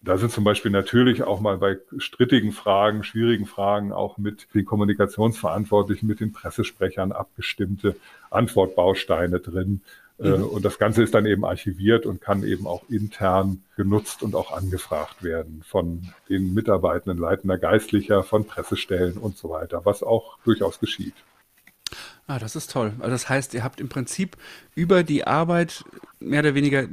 Da sind zum Beispiel natürlich auch mal bei strittigen Fragen, schwierigen Fragen auch mit den Kommunikationsverantwortlichen, mit den Pressesprechern abgestimmte Antwortbausteine drin, äh, mhm. Und das Ganze ist dann eben archiviert und kann eben auch intern genutzt und auch angefragt werden von den Mitarbeitenden, leitender Geistlicher, von Pressestellen und so weiter, was auch durchaus geschieht. Ah, das ist toll. Also das heißt, ihr habt im Prinzip über die Arbeit mehr oder weniger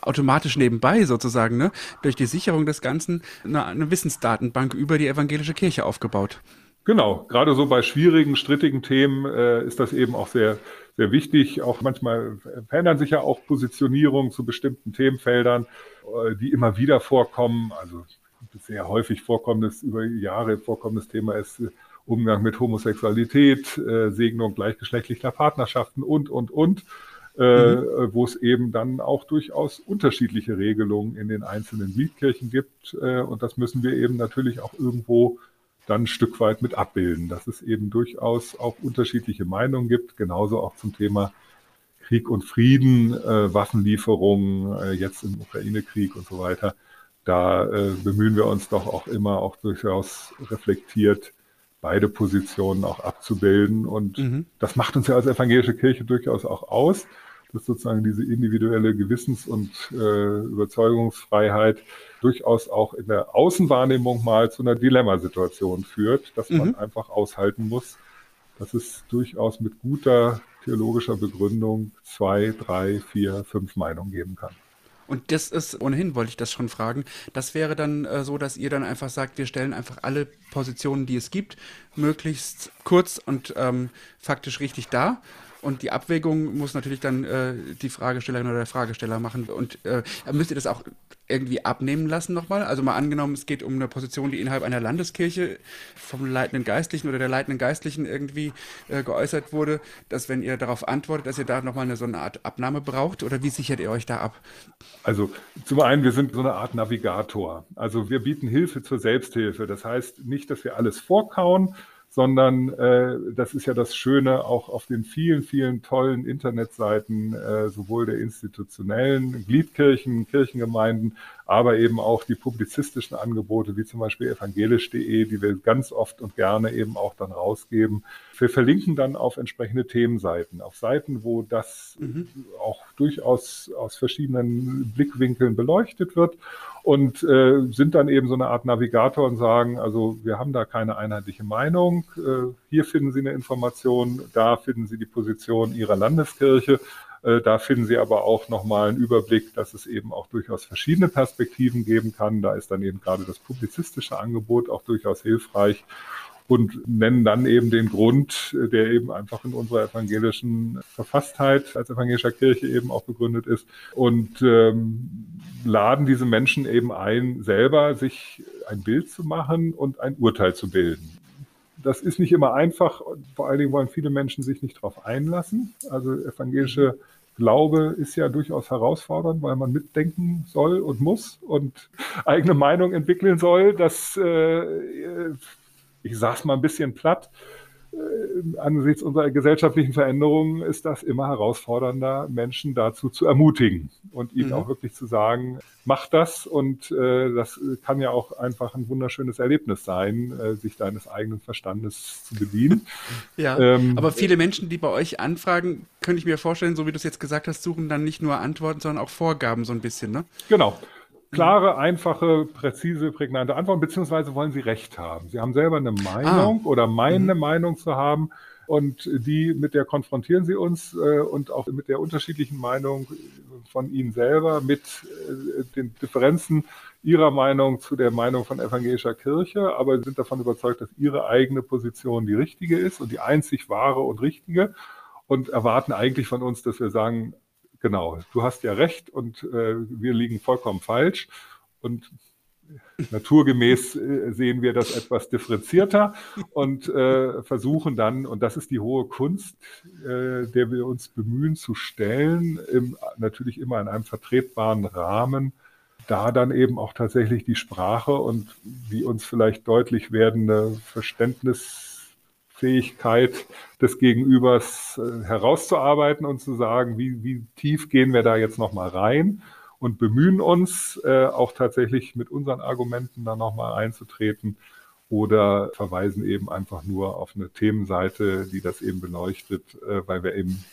automatisch nebenbei sozusagen, ne, durch die Sicherung des Ganzen eine, eine Wissensdatenbank über die evangelische Kirche aufgebaut. Genau, gerade so bei schwierigen, strittigen Themen äh, ist das eben auch sehr, sehr wichtig. Auch manchmal verändern sich ja auch Positionierungen zu bestimmten Themenfeldern, äh, die immer wieder vorkommen. Also sehr häufig vorkommendes, über Jahre vorkommendes Thema ist äh, Umgang mit Homosexualität, äh, Segnung gleichgeschlechtlicher Partnerschaften und, und, und. Äh, mhm. wo es eben dann auch durchaus unterschiedliche Regelungen in den einzelnen Gliedkirchen gibt. Äh, und das müssen wir eben natürlich auch irgendwo dann ein Stück weit mit abbilden, dass es eben durchaus auch unterschiedliche Meinungen gibt, genauso auch zum Thema Krieg und Frieden, äh, Waffenlieferungen, äh, jetzt im Ukraine-Krieg und so weiter. Da äh, bemühen wir uns doch auch immer auch durchaus reflektiert, beide Positionen auch abzubilden. Und mhm. das macht uns ja als evangelische Kirche durchaus auch aus, dass sozusagen diese individuelle Gewissens- und äh, Überzeugungsfreiheit durchaus auch in der Außenwahrnehmung mal zu einer Dilemmasituation führt, dass man mhm. einfach aushalten muss, dass es durchaus mit guter theologischer Begründung zwei, drei, vier, fünf Meinungen geben kann. Und das ist, ohnehin wollte ich das schon fragen, das wäre dann äh, so, dass ihr dann einfach sagt, wir stellen einfach alle Positionen, die es gibt, möglichst kurz und ähm, faktisch richtig dar und die Abwägung muss natürlich dann äh, die Fragestellerin oder der Fragesteller machen. Und äh, müsst ihr das auch irgendwie abnehmen lassen nochmal? Also mal angenommen, es geht um eine Position, die innerhalb einer Landeskirche vom leitenden Geistlichen oder der leitenden Geistlichen irgendwie äh, geäußert wurde, dass wenn ihr darauf antwortet, dass ihr da nochmal eine, so eine Art Abnahme braucht? Oder wie sichert ihr euch da ab? Also zum einen, wir sind so eine Art Navigator. Also wir bieten Hilfe zur Selbsthilfe. Das heißt nicht, dass wir alles vorkauen, sondern äh, das ist ja das Schöne auch auf den vielen, vielen tollen Internetseiten, äh, sowohl der institutionellen Gliedkirchen, Kirchengemeinden, aber eben auch die publizistischen Angebote, wie zum Beispiel evangelisch.de, die wir ganz oft und gerne eben auch dann rausgeben. Wir verlinken dann auf entsprechende Themenseiten, auf Seiten, wo das mhm. auch durchaus aus verschiedenen Blickwinkeln beleuchtet wird und äh, sind dann eben so eine Art Navigator und sagen, also wir haben da keine einheitliche Meinung. Äh, hier finden Sie eine Information, da finden Sie die Position Ihrer Landeskirche. Äh, da finden Sie aber auch nochmal einen Überblick, dass es eben auch durchaus verschiedene Perspektiven geben kann. Da ist dann eben gerade das publizistische Angebot auch durchaus hilfreich und nennen dann eben den Grund, der eben einfach in unserer evangelischen Verfasstheit als evangelischer Kirche eben auch begründet ist und ähm, laden diese Menschen eben ein, selber sich ein Bild zu machen und ein Urteil zu bilden. Das ist nicht immer einfach. Vor allen Dingen wollen viele Menschen sich nicht darauf einlassen. Also evangelische Glaube ist ja durchaus herausfordernd, weil man mitdenken soll und muss und <laughs> eigene Meinung entwickeln soll. Das, äh, ich sag's mal ein bisschen platt, äh, angesichts unserer gesellschaftlichen Veränderungen ist das immer herausfordernder, Menschen dazu zu ermutigen und ihnen mhm. auch wirklich zu sagen, mach das und äh, das kann ja auch einfach ein wunderschönes Erlebnis sein, äh, sich deines eigenen Verstandes zu bedienen. <laughs> Ja, ähm, aber viele Menschen, die bei euch anfragen, könnte ich mir vorstellen, so wie du es jetzt gesagt hast, suchen dann nicht nur Antworten, sondern auch Vorgaben so ein bisschen, ne? Genau klare, einfache, präzise, prägnante Antworten, beziehungsweise wollen Sie Recht haben. Sie haben selber eine Meinung ah. oder meinen, eine mhm. Meinung zu haben und die, mit der konfrontieren Sie uns äh, und auch mit der unterschiedlichen Meinung von Ihnen selber, mit äh, den Differenzen Ihrer Meinung zu der Meinung von evangelischer Kirche, aber sind davon überzeugt, dass Ihre eigene Position die richtige ist und die einzig wahre und richtige und erwarten eigentlich von uns, dass wir sagen, genau, du hast ja recht und äh, wir liegen vollkommen falsch. Und naturgemäß äh, sehen wir das etwas differenzierter und äh, versuchen dann, und das ist die hohe Kunst, äh, der wir uns bemühen zu stellen, im, natürlich immer in einem vertretbaren Rahmen, da dann eben auch tatsächlich die Sprache und die uns vielleicht deutlich werdende Verständnis Fähigkeit des Gegenübers äh, herauszuarbeiten und zu sagen, wie, wie tief gehen wir da jetzt nochmal rein und bemühen uns äh, auch tatsächlich mit unseren Argumenten da nochmal einzutreten oder verweisen eben einfach nur auf eine Themenseite, die das eben beleuchtet, äh, weil wir eben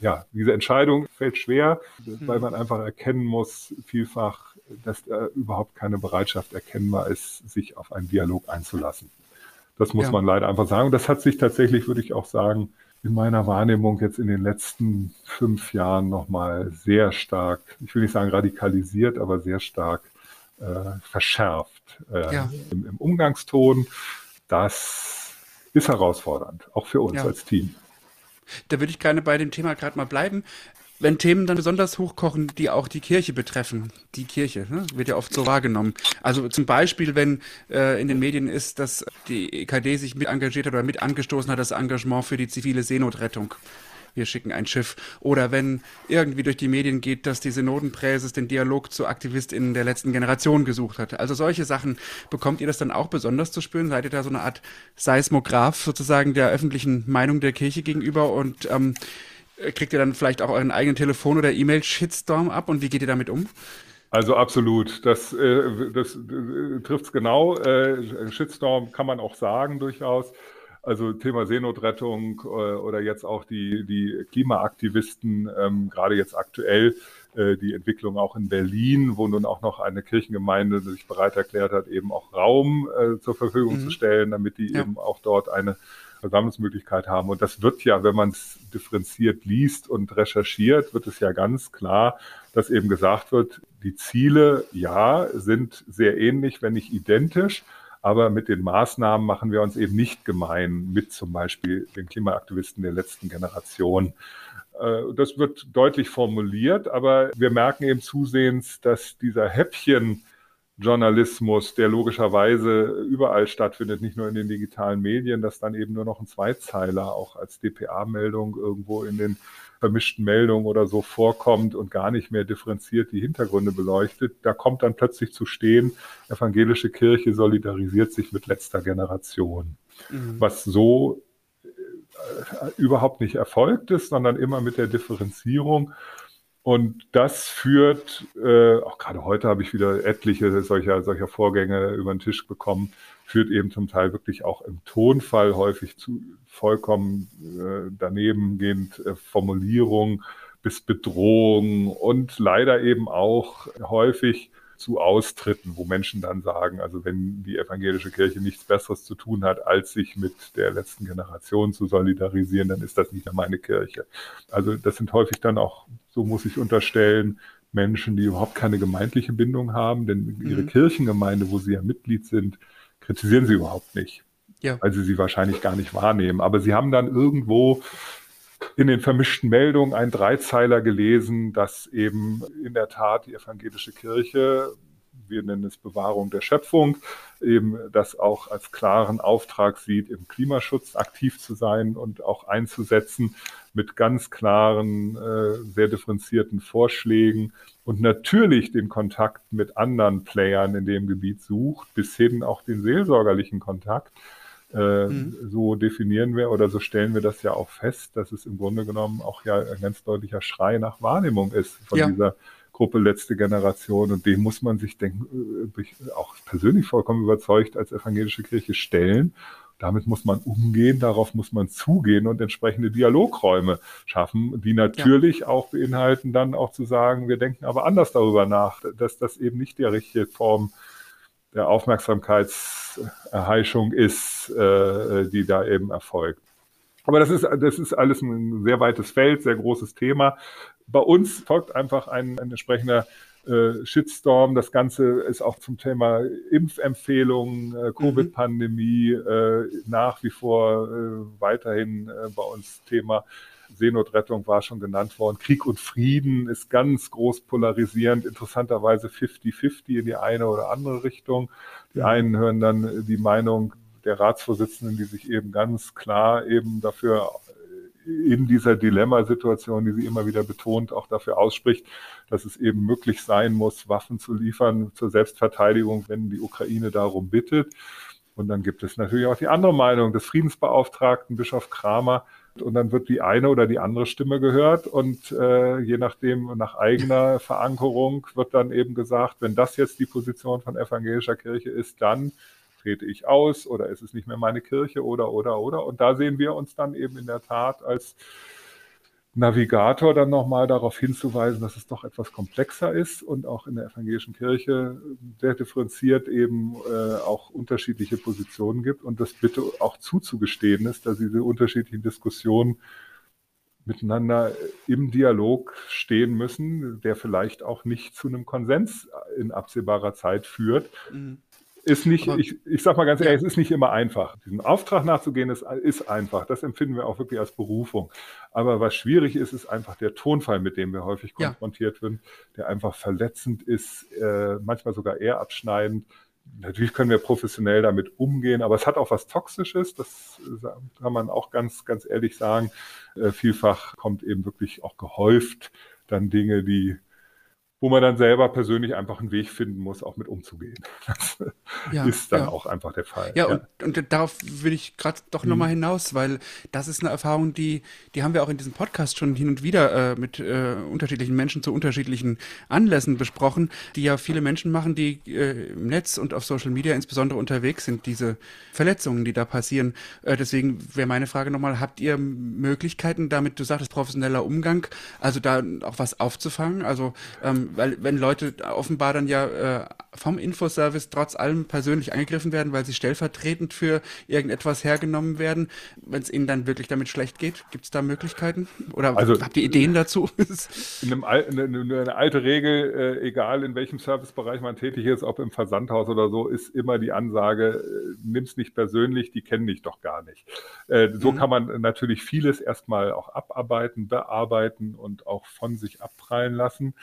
ja, diese Entscheidung fällt schwer, weil man einfach erkennen muss, vielfach, dass da überhaupt keine Bereitschaft erkennbar ist, sich auf einen Dialog einzulassen. Das muss ja. man leider einfach sagen. Und das hat sich tatsächlich, würde ich auch sagen, in meiner Wahrnehmung jetzt in den letzten fünf Jahren nochmal sehr stark, ich will nicht sagen radikalisiert, aber sehr stark äh, verschärft äh, ja. im, im, Umgangston. Das ist herausfordernd, auch für uns ja. als Team. Da würde ich gerne bei dem Thema gerade mal bleiben wenn Themen dann besonders hochkochen, die auch die Kirche betreffen, die Kirche, ne, wird ja oft so wahrgenommen. Also zum Beispiel, wenn äh, in den Medien ist, dass die EKD sich mit engagiert hat oder mit angestoßen hat, das Engagement für die zivile Seenotrettung. Wir schicken ein Schiff. Oder wenn irgendwie durch die Medien geht, dass die Synodenpräses den Dialog zu AktivistInnen der letzten Generation gesucht hat. Also solche Sachen, bekommt ihr das dann auch besonders zu spüren? Seid ihr da so eine Art Seismograph sozusagen der öffentlichen Meinung der Kirche gegenüber und ähm, kriegt ihr dann vielleicht auch euren eigenen Telefon- oder E-Mail-Shitstorm ab und wie geht ihr damit um? Also absolut, das, äh, das äh, trifft es genau. Äh, Shitstorm kann man auch sagen durchaus. Also Thema Seenotrettung äh, oder jetzt auch die, die Klimaaktivisten, ähm, gerade jetzt aktuell äh, die Entwicklung auch in Berlin, wo nun auch noch eine Kirchengemeinde sich bereit erklärt hat, eben auch Raum äh, zur Verfügung mhm. zu stellen, damit die ja. eben auch dort eine Versammlungsmöglichkeit haben. Und das wird ja, wenn man es differenziert liest und recherchiert, wird es ja ganz klar, dass eben gesagt wird, die Ziele, ja, sind sehr ähnlich, wenn nicht identisch. Aber mit den Maßnahmen machen wir uns eben nicht gemein mit zum Beispiel den Klimaaktivisten der letzten Generation. Äh, das wird deutlich formuliert, aber wir merken eben zusehends, dass dieser Häppchen Journalismus, der logischerweise überall stattfindet, nicht nur in den digitalen Medien, dass dann eben nur noch ein Zweizeiler auch als DPA-Meldung irgendwo in den vermischten Meldungen oder so vorkommt und gar nicht mehr differenziert die Hintergründe beleuchtet, da kommt dann plötzlich zu stehen, evangelische Kirche solidarisiert sich mit letzter Generation. Mhm. Was so äh, überhaupt nicht erfolgt ist, sondern immer mit der Differenzierung. Und das führt, äh, auch gerade heute habe ich wieder etliche solcher, solcher Vorgänge über den Tisch bekommen, führt eben zum Teil wirklich auch im Tonfall häufig zu vollkommen äh, danebengehend äh, Formulierungen bis Bedrohung und leider eben auch häufig zu Austritten, wo Menschen dann sagen, also wenn die evangelische Kirche nichts Besseres zu tun hat, als sich mit der letzten Generation zu solidarisieren, dann ist das nicht mehr meine Kirche. Also das sind häufig dann auch, so muss ich unterstellen, Menschen, die überhaupt keine gemeindliche Bindung haben, denn ihre mhm. Kirchengemeinde, wo sie ja Mitglied sind, kritisieren sie überhaupt nicht. Ja. Weil sie sie wahrscheinlich gar nicht wahrnehmen. Aber sie haben dann irgendwo in den vermischten Meldungen ein Dreizeiler gelesen, dass eben in der Tat die evangelische Kirche, wir nennen es Bewahrung der Schöpfung, eben das auch als klaren Auftrag sieht, im Klimaschutz aktiv zu sein und auch einzusetzen mit ganz klaren, äh, sehr differenzierten Vorschlägen und natürlich den Kontakt mit anderen Playern in dem Gebiet sucht, bis hin auch den seelsorgerlichen Kontakt äh, mhm. So definieren wir oder so stellen wir das ja auch fest, dass es im Grunde genommen auch ja ein ganz deutlicher Schrei nach Wahrnehmung ist von ja. dieser Gruppe letzte Generation und dem muss man sich denken, äh, auch persönlich vollkommen überzeugt als evangelische Kirche stellen. Damit muss man umgehen, darauf muss man zugehen und entsprechende Dialogräume schaffen, die natürlich ja. auch beinhalten, dann auch zu sagen, wir denken aber anders darüber nach, dass das eben nicht die richtige Form der Aufmerksamkeitserheischung ist, äh, die da eben erfolgt. Aber das ist, das ist alles ein sehr weites Feld, sehr großes Thema. Bei uns folgt einfach ein, ein entsprechender äh, Shitstorm. Das Ganze ist auch zum Thema Impfempfehlungen, äh, Covid-Pandemie äh, nach wie vor äh, weiterhin äh, bei uns Thema. Seenotrettung war schon genannt worden. Krieg und Frieden ist ganz groß polarisierend, interessanterweise 50-50 in die eine oder andere Richtung. Die einen hören dann die Meinung der Ratsvorsitzenden, die sich eben ganz klar eben dafür in dieser Dilemmasituation, die sie immer wieder betont, auch dafür ausspricht, dass es eben möglich sein muss, Waffen zu liefern zur Selbstverteidigung, wenn die Ukraine darum bittet. Und dann gibt es natürlich auch die andere Meinung des Friedensbeauftragten Bischof Kramer, und dann wird die eine oder die andere Stimme gehört und äh, je nachdem nach eigener <laughs> Verankerung wird dann eben gesagt, wenn das jetzt die Position von evangelischer Kirche ist, dann trete ich aus oder ist es nicht mehr meine Kirche oder oder oder. Und da sehen wir uns dann eben in der Tat als Navigator dann nochmal darauf hinzuweisen, dass es doch etwas komplexer ist und auch in der evangelischen Kirche sehr differenziert eben äh, auch unterschiedliche Positionen gibt und das bitte auch zuzugestehen ist, dass diese unterschiedlichen Diskussionen miteinander im Dialog stehen müssen, der vielleicht auch nicht zu einem Konsens in absehbarer Zeit führt. Mhm ist nicht, ich, ich sag mal ganz ehrlich, ja. es ist nicht immer einfach. Diesen Auftrag nachzugehen ist, ist einfach. Das empfinden wir auch wirklich als Berufung. Aber was schwierig ist, ist einfach der Tonfall, mit dem wir häufig ja. konfrontiert werden, der einfach verletzend ist, äh, manchmal sogar eher abschneidend. Natürlich können wir professionell damit umgehen, aber es hat auch was Toxisches, das kann man auch ganz, ganz ehrlich sagen. Äh, vielfach kommt eben wirklich auch gehäuft dann Dinge, die wo man dann selber persönlich einfach einen Weg finden muss, auch mit umzugehen. <laughs> Das ja, ist dann ja. auch einfach der Fall. Ja, ja. Und, und, darauf will ich gerade doch mhm. nochmal hinaus, weil das ist eine Erfahrung, die, die haben wir auch in diesem Podcast schon hin und wieder äh, mit äh, unterschiedlichen Menschen zu unterschiedlichen Anlässen besprochen, die ja viele Menschen machen, die äh, im Netz und auf Social Media insbesondere unterwegs sind, diese Verletzungen, die da passieren. Äh, deswegen wäre meine Frage nochmal, habt ihr Möglichkeiten damit, du sagtest professioneller Umgang, also da auch was aufzufangen? Also ähm, weil wenn Leute offenbar dann ja äh, vom Infoservice trotz allem persönlich angegriffen werden, weil sie stellvertretend für irgendetwas hergenommen werden, wenn es ihnen dann wirklich damit schlecht geht, gibt es da Möglichkeiten? Oder also, habt ihr Ideen dazu? <laughs> in einem, eine, eine, alte Regel, äh, egal in welchem Servicebereich man tätig ist, ob im Versandhaus oder so, ist immer die Ansage, äh, nimm's nicht persönlich, die kennen dich doch gar nicht. Äh, so mhm. kann man natürlich vieles erstmal auch abarbeiten, bearbeiten und auch von sich abprallen lassen.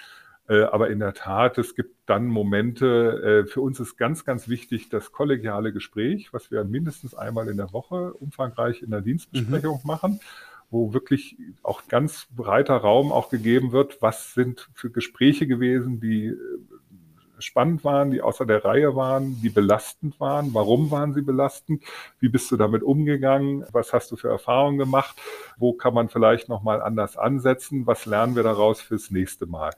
Äh, aber in der Tat, es gibt dann Momente, äh, für uns ist ganz, ganz wichtig das kollegiale Gespräch, was wir mindestens einmal in der Woche umfangreich in der Dienstbesprechung mhm. machen wo wirklich auch ganz breiter Raum auch gegeben wird, was sind für Gespräche gewesen, die äh, spannend waren, die außer der Reihe waren, die belastend waren. Warum waren sie belastend? Wie bist du damit umgegangen? Was hast du für Erfahrungen gemacht? Wo kann man vielleicht noch mal anders ansetzen? Was lernen wir daraus fürs nächste Mal?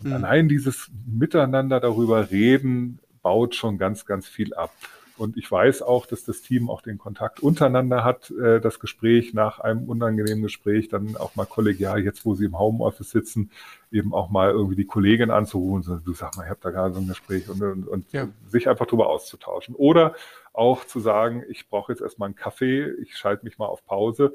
Und mhm. allein dieses Miteinander darüber reden baut schon ganz, ganz viel ab. Und ich weiß auch, dass das Team auch den Kontakt untereinander hat, äh, das Gespräch nach einem unangenehmen Gespräch dann auch mal kollegial, jetzt wo sie im Homeoffice sitzen, eben auch mal irgendwie die Kollegin anzurufen so, du sag mal, ich habe da gerade so ein Gespräch und, und, und ja. sich einfach drüber auszutauschen. Oder auch zu sagen, ich brauche jetzt erstmal einen Kaffee, ich schalte mich mal auf Pause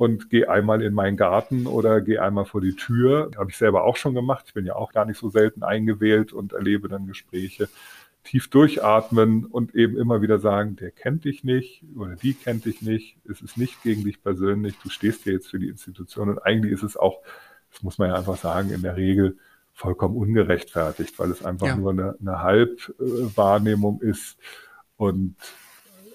und gehe einmal in meinen Garten oder gehe einmal vor die Tür. Habe ich selber auch schon gemacht. Ich bin ja auch gar nicht so selten eingewählt und erlebe dann Gespräche. Tief durchatmen und eben immer wieder sagen, der kennt dich nicht oder die kennt dich nicht. Es ist nicht gegen dich persönlich. Du stehst hier jetzt für die Institution und eigentlich ist es auch, das muss man ja einfach sagen, in der Regel vollkommen ungerechtfertigt, weil es einfach ja. nur eine, eine Halbwahrnehmung ist und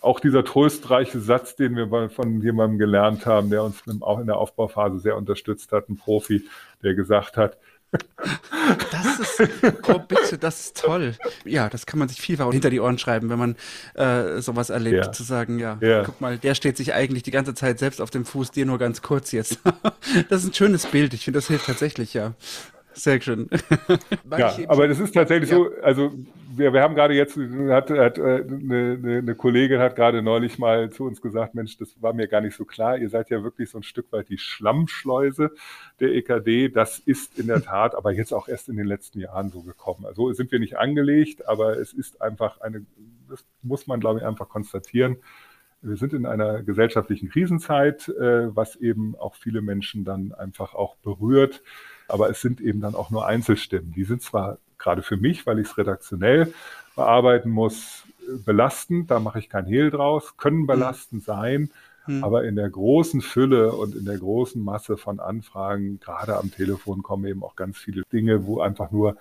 auch dieser trostreiche Satz, den wir von jemandem gelernt haben, der uns auch in der Aufbauphase sehr unterstützt hat, ein Profi, der gesagt hat, das ist, oh bitte, das ist toll. Ja, das kann man sich vielfach hinter die Ohren schreiben, wenn man äh, sowas erlebt, ja. zu sagen, ja, ja, guck mal, der steht sich eigentlich die ganze Zeit selbst auf dem Fuß, dir nur ganz kurz jetzt. <laughs> das ist ein schönes Bild, ich finde, das hilft tatsächlich, ja. Sehr schön. <laughs> ja, aber das ist tatsächlich ja. so, also wir, wir haben gerade jetzt, hat, hat äh, eine, eine Kollegin hat gerade neulich mal zu uns gesagt, Mensch, das war mir gar nicht so klar, ihr seid ja wirklich so ein Stück weit die Schlammschleuse der EKD. Das ist in der Tat aber jetzt auch erst in den letzten Jahren so gekommen. Also sind wir nicht angelegt, aber es ist einfach eine, das muss man glaube ich einfach konstatieren. Wir sind in einer gesellschaftlichen Krisenzeit, äh, was eben auch viele Menschen dann einfach auch berührt. Aber es sind eben dann auch nur Einzelstimmen. Die sind zwar gerade für mich, weil ich es redaktionell bearbeiten muss, belastend, da mache ich kein Hehl draus, können hm. belastend mhm. sein, mhm. aber in der großen Fülle und in der großen Masse von Anfragen, gerade am Telefon, kommen eben auch ganz viele Dinge, wo einfach nur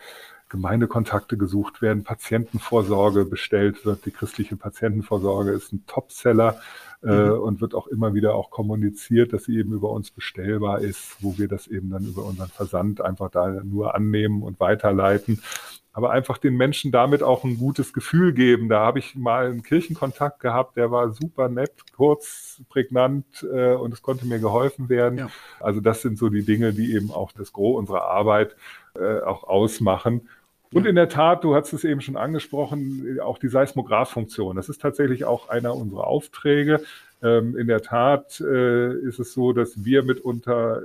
Gemeindekontakte gesucht werden, Patientenvorsorge bestellt wird. Die christliche Patientenvorsorge ist ein Topseller äh, mhm. und wird auch immer wieder auch kommuniziert, dass sie eben über uns bestellbar ist, wo wir das eben dann über unseren Versand einfach da nur annehmen und weiterleiten. Aber einfach den Menschen damit auch ein gutes Gefühl geben. Da habe ich mal einen Kirchenkontakt gehabt, der war super nett, kurz, prägnant äh, und es konnte mir geholfen werden. Ja. Also das sind so die Dinge, die eben auch das Gros unserer Arbeit äh, auch ausmachen. Und in der Tat, du hast es eben schon angesprochen, auch die Seismograph-Funktion. Das ist tatsächlich auch einer unserer Aufträge. Ähm, in der Tat äh, ist es so, dass wir mitunter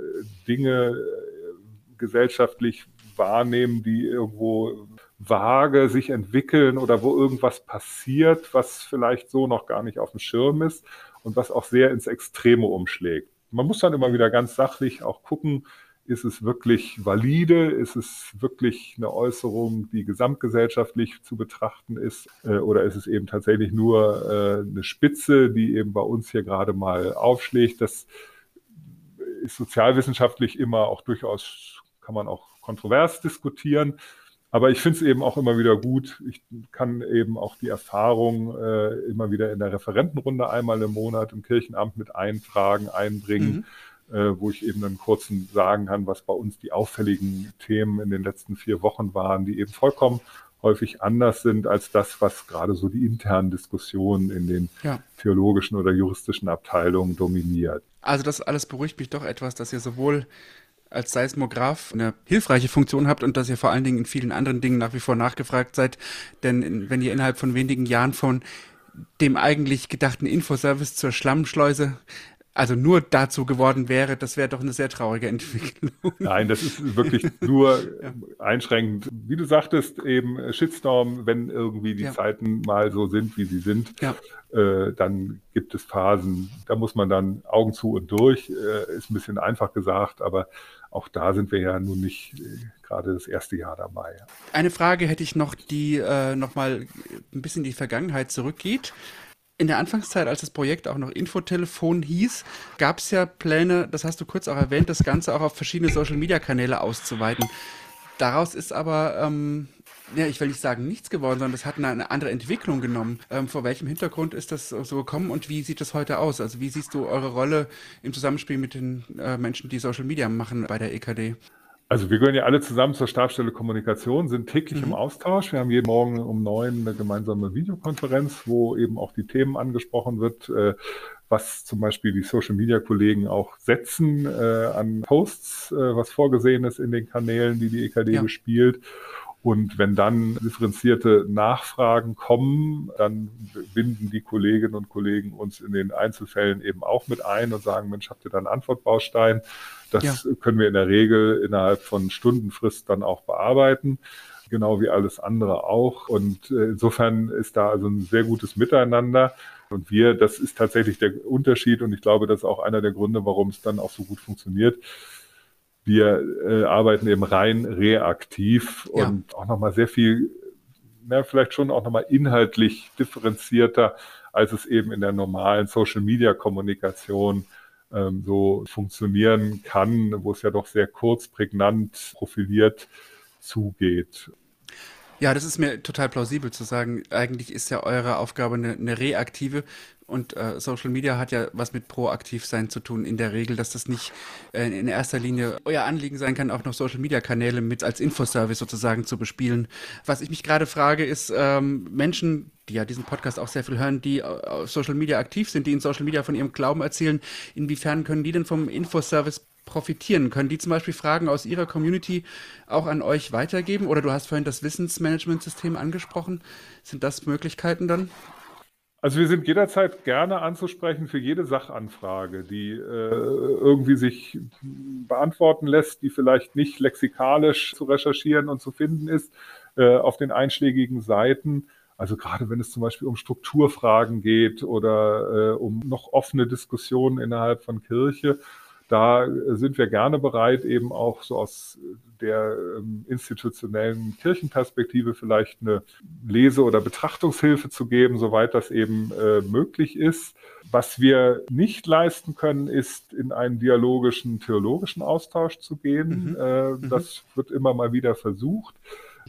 Dinge äh, gesellschaftlich wahrnehmen, die irgendwo vage sich entwickeln oder wo irgendwas passiert, was vielleicht so noch gar nicht auf dem Schirm ist und was auch sehr ins Extreme umschlägt. Man muss dann immer wieder ganz sachlich auch gucken, ist es wirklich valide? Ist es wirklich eine Äußerung, die gesamtgesellschaftlich zu betrachten ist? Äh, oder ist es eben tatsächlich nur äh, eine Spitze, die eben bei uns hier gerade mal aufschlägt? Das ist sozialwissenschaftlich immer auch durchaus, kann man auch kontrovers diskutieren. Aber ich finde es eben auch immer wieder gut. Ich kann eben auch die Erfahrung äh, immer wieder in der Referentenrunde einmal im Monat im Kirchenamt mit eintragen, einbringen. Mhm wo ich eben einen kurzen sagen kann, was bei uns die auffälligen Themen in den letzten vier Wochen waren, die eben vollkommen häufig anders sind als das, was gerade so die internen Diskussionen in den ja. theologischen oder juristischen Abteilungen dominiert. Also das alles beruhigt mich doch etwas, dass ihr sowohl als Seismograph eine hilfreiche Funktion habt und dass ihr vor allen Dingen in vielen anderen Dingen nach wie vor nachgefragt seid. Denn wenn ihr innerhalb von wenigen Jahren von dem eigentlich gedachten Infoservice zur Schlammschleuse also nur dazu geworden wäre, das wäre doch eine sehr traurige Entwicklung. Nein, das ist wirklich nur <laughs> ja. einschränkend. Wie du sagtest, eben Shitstorm, wenn irgendwie die ja. Zeiten mal so sind, wie sie sind, ja. äh, dann gibt es Phasen, da muss man dann Augen zu und durch, äh, ist ein bisschen einfach gesagt, aber auch da sind wir ja nun nicht äh, gerade das erste Jahr dabei. Eine Frage hätte ich noch, die äh, nochmal ein bisschen in die Vergangenheit zurückgeht in der Anfangszeit, als das Projekt auch noch Infotelefon hieß, gab es ja Pläne, das hast du kurz auch erwähnt, das Ganze auch auf verschiedene Social-Media-Kanäle auszuweiten. Daraus ist aber, ähm, ja, ich will nicht sagen nichts geworden, sondern das hat eine, andere Entwicklung genommen. Ähm, vor welchem Hintergrund ist das so gekommen und wie sieht das heute aus? Also wie siehst du eure Rolle im Zusammenspiel mit den äh, Menschen, die Social Media machen bei der EKD? Also wir gehören ja alle zusammen zur Stabstelle Kommunikation, sind täglich mhm. im Austausch. Wir haben jeden Morgen um neun eine gemeinsame Videokonferenz, wo eben auch die Themen angesprochen wird, äh, was zum Beispiel die Social-Media-Kollegen auch setzen äh, an Posts, äh, was vorgesehen ist in den Kanälen, die die EKD ja. bespielt. Und wenn dann differenzierte Nachfragen kommen, dann binden die Kolleginnen und Kollegen uns in den Einzelfällen eben auch mit ein und sagen, Mensch, habt ihr da einen Antwortbaustein? Das ja. können wir in der Regel innerhalb von Stundenfrist dann auch bearbeiten genau wie alles andere auch. Und äh, insofern ist da also ein sehr gutes Miteinander. Und wir, das ist tatsächlich der Unterschied und ich glaube, das ist auch einer der Gründe, warum es dann auch so gut funktioniert wir äh, arbeiten eben rein reaktiv ja. und auch nochmal sehr viel, na, vielleicht schon auch nochmal inhaltlich differenzierter, als es eben in der normalen Social-Media-Kommunikation ähm, so funktionieren kann, wo es ja doch sehr kurz, prägnant, profiliert zugeht. Ja, das ist mir total plausibel zu sagen. Eigentlich ist ja eure Aufgabe eine, eine reaktive und äh, Social Media hat ja was mit proaktiv sein zu tun in der Regel, dass das nicht äh, in erster Linie euer Anliegen sein kann, auch noch Social Media Kanäle mit als Infoservice sozusagen zu bespielen. Was ich mich gerade frage, ist ähm, Menschen, die ja diesen Podcast auch sehr viel hören, die auf Social Media aktiv sind, die in Social Media von ihrem Glauben erzählen, inwiefern können die denn vom Infoservice profitieren? Können die zum Beispiel Fragen aus ihrer Community auch an euch weitergeben? Oder du hast vorhin das Wissensmanagementsystem angesprochen. Sind das Möglichkeiten dann? Also wir sind jederzeit gerne anzusprechen für jede Sachanfrage, die äh, irgendwie sich beantworten lässt, die vielleicht nicht lexikalisch zu recherchieren und zu finden ist äh, auf den einschlägigen Seiten. Also gerade wenn es zum Beispiel um Strukturfragen geht oder äh, um noch offene Diskussionen innerhalb von Kirche da sind wir gerne bereit, eben auch so aus der ähm, institutionellen Kirchenperspektive vielleicht eine Lese- oder Betrachtungshilfe zu geben, soweit das eben äh, möglich ist. Was wir nicht leisten können, ist in einen dialogischen, theologischen Austausch zu gehen. Mhm. Äh, mhm. das wird immer mal wieder versucht.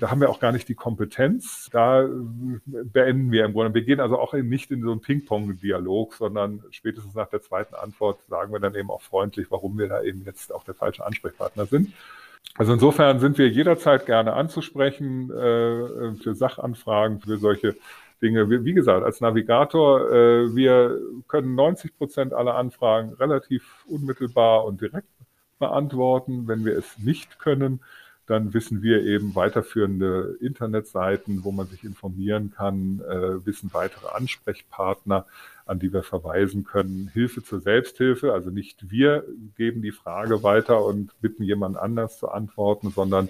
Da haben wir auch gar nicht die Kompetenz. Da beenden wir im Grunde. Wir gehen also auch nicht in so einen Ping-Pong-Dialog, sondern spätestens nach der zweiten Antwort sagen wir dann eben auch freundlich, warum wir da eben jetzt auch der falsche Ansprechpartner sind. Also insofern sind wir jederzeit gerne anzusprechen äh, für Sachanfragen, für solche Dinge. Wie gesagt, als Navigator, äh, wir können 90 Prozent aller Anfragen relativ unmittelbar und direkt beantworten. Wenn wir es nicht können, dann wissen wir eben weiterführende Internetseiten, wo man sich informieren kann, äh, wissen weitere Ansprechpartner, an die wir verweisen können. Hilfe zur Selbsthilfe, also nicht wir geben die Frage weiter und bitten jemand anders zu antworten, sondern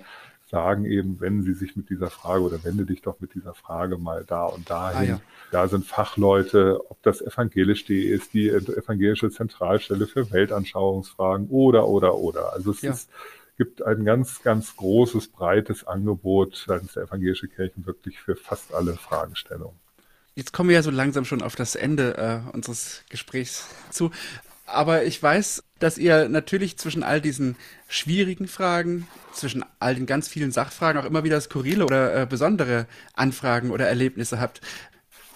sagen eben, wenn Sie sich mit dieser Frage oder wende dich doch mit dieser Frage mal da und dahin. Ah, ja. Da sind Fachleute, ob das evangelisch.de ist, die evangelische Zentralstelle für Weltanschauungsfragen oder, oder, oder. Also es ja. ist gibt ein ganz, ganz großes, breites Angebot seitens der evangelischen Kirchen wirklich für fast alle Fragestellungen. Jetzt kommen wir ja so langsam schon auf das Ende äh, unseres Gesprächs zu. Aber ich weiß, dass ihr natürlich zwischen all diesen schwierigen Fragen, zwischen all den ganz vielen Sachfragen auch immer wieder skurrile oder äh, besondere Anfragen oder Erlebnisse habt.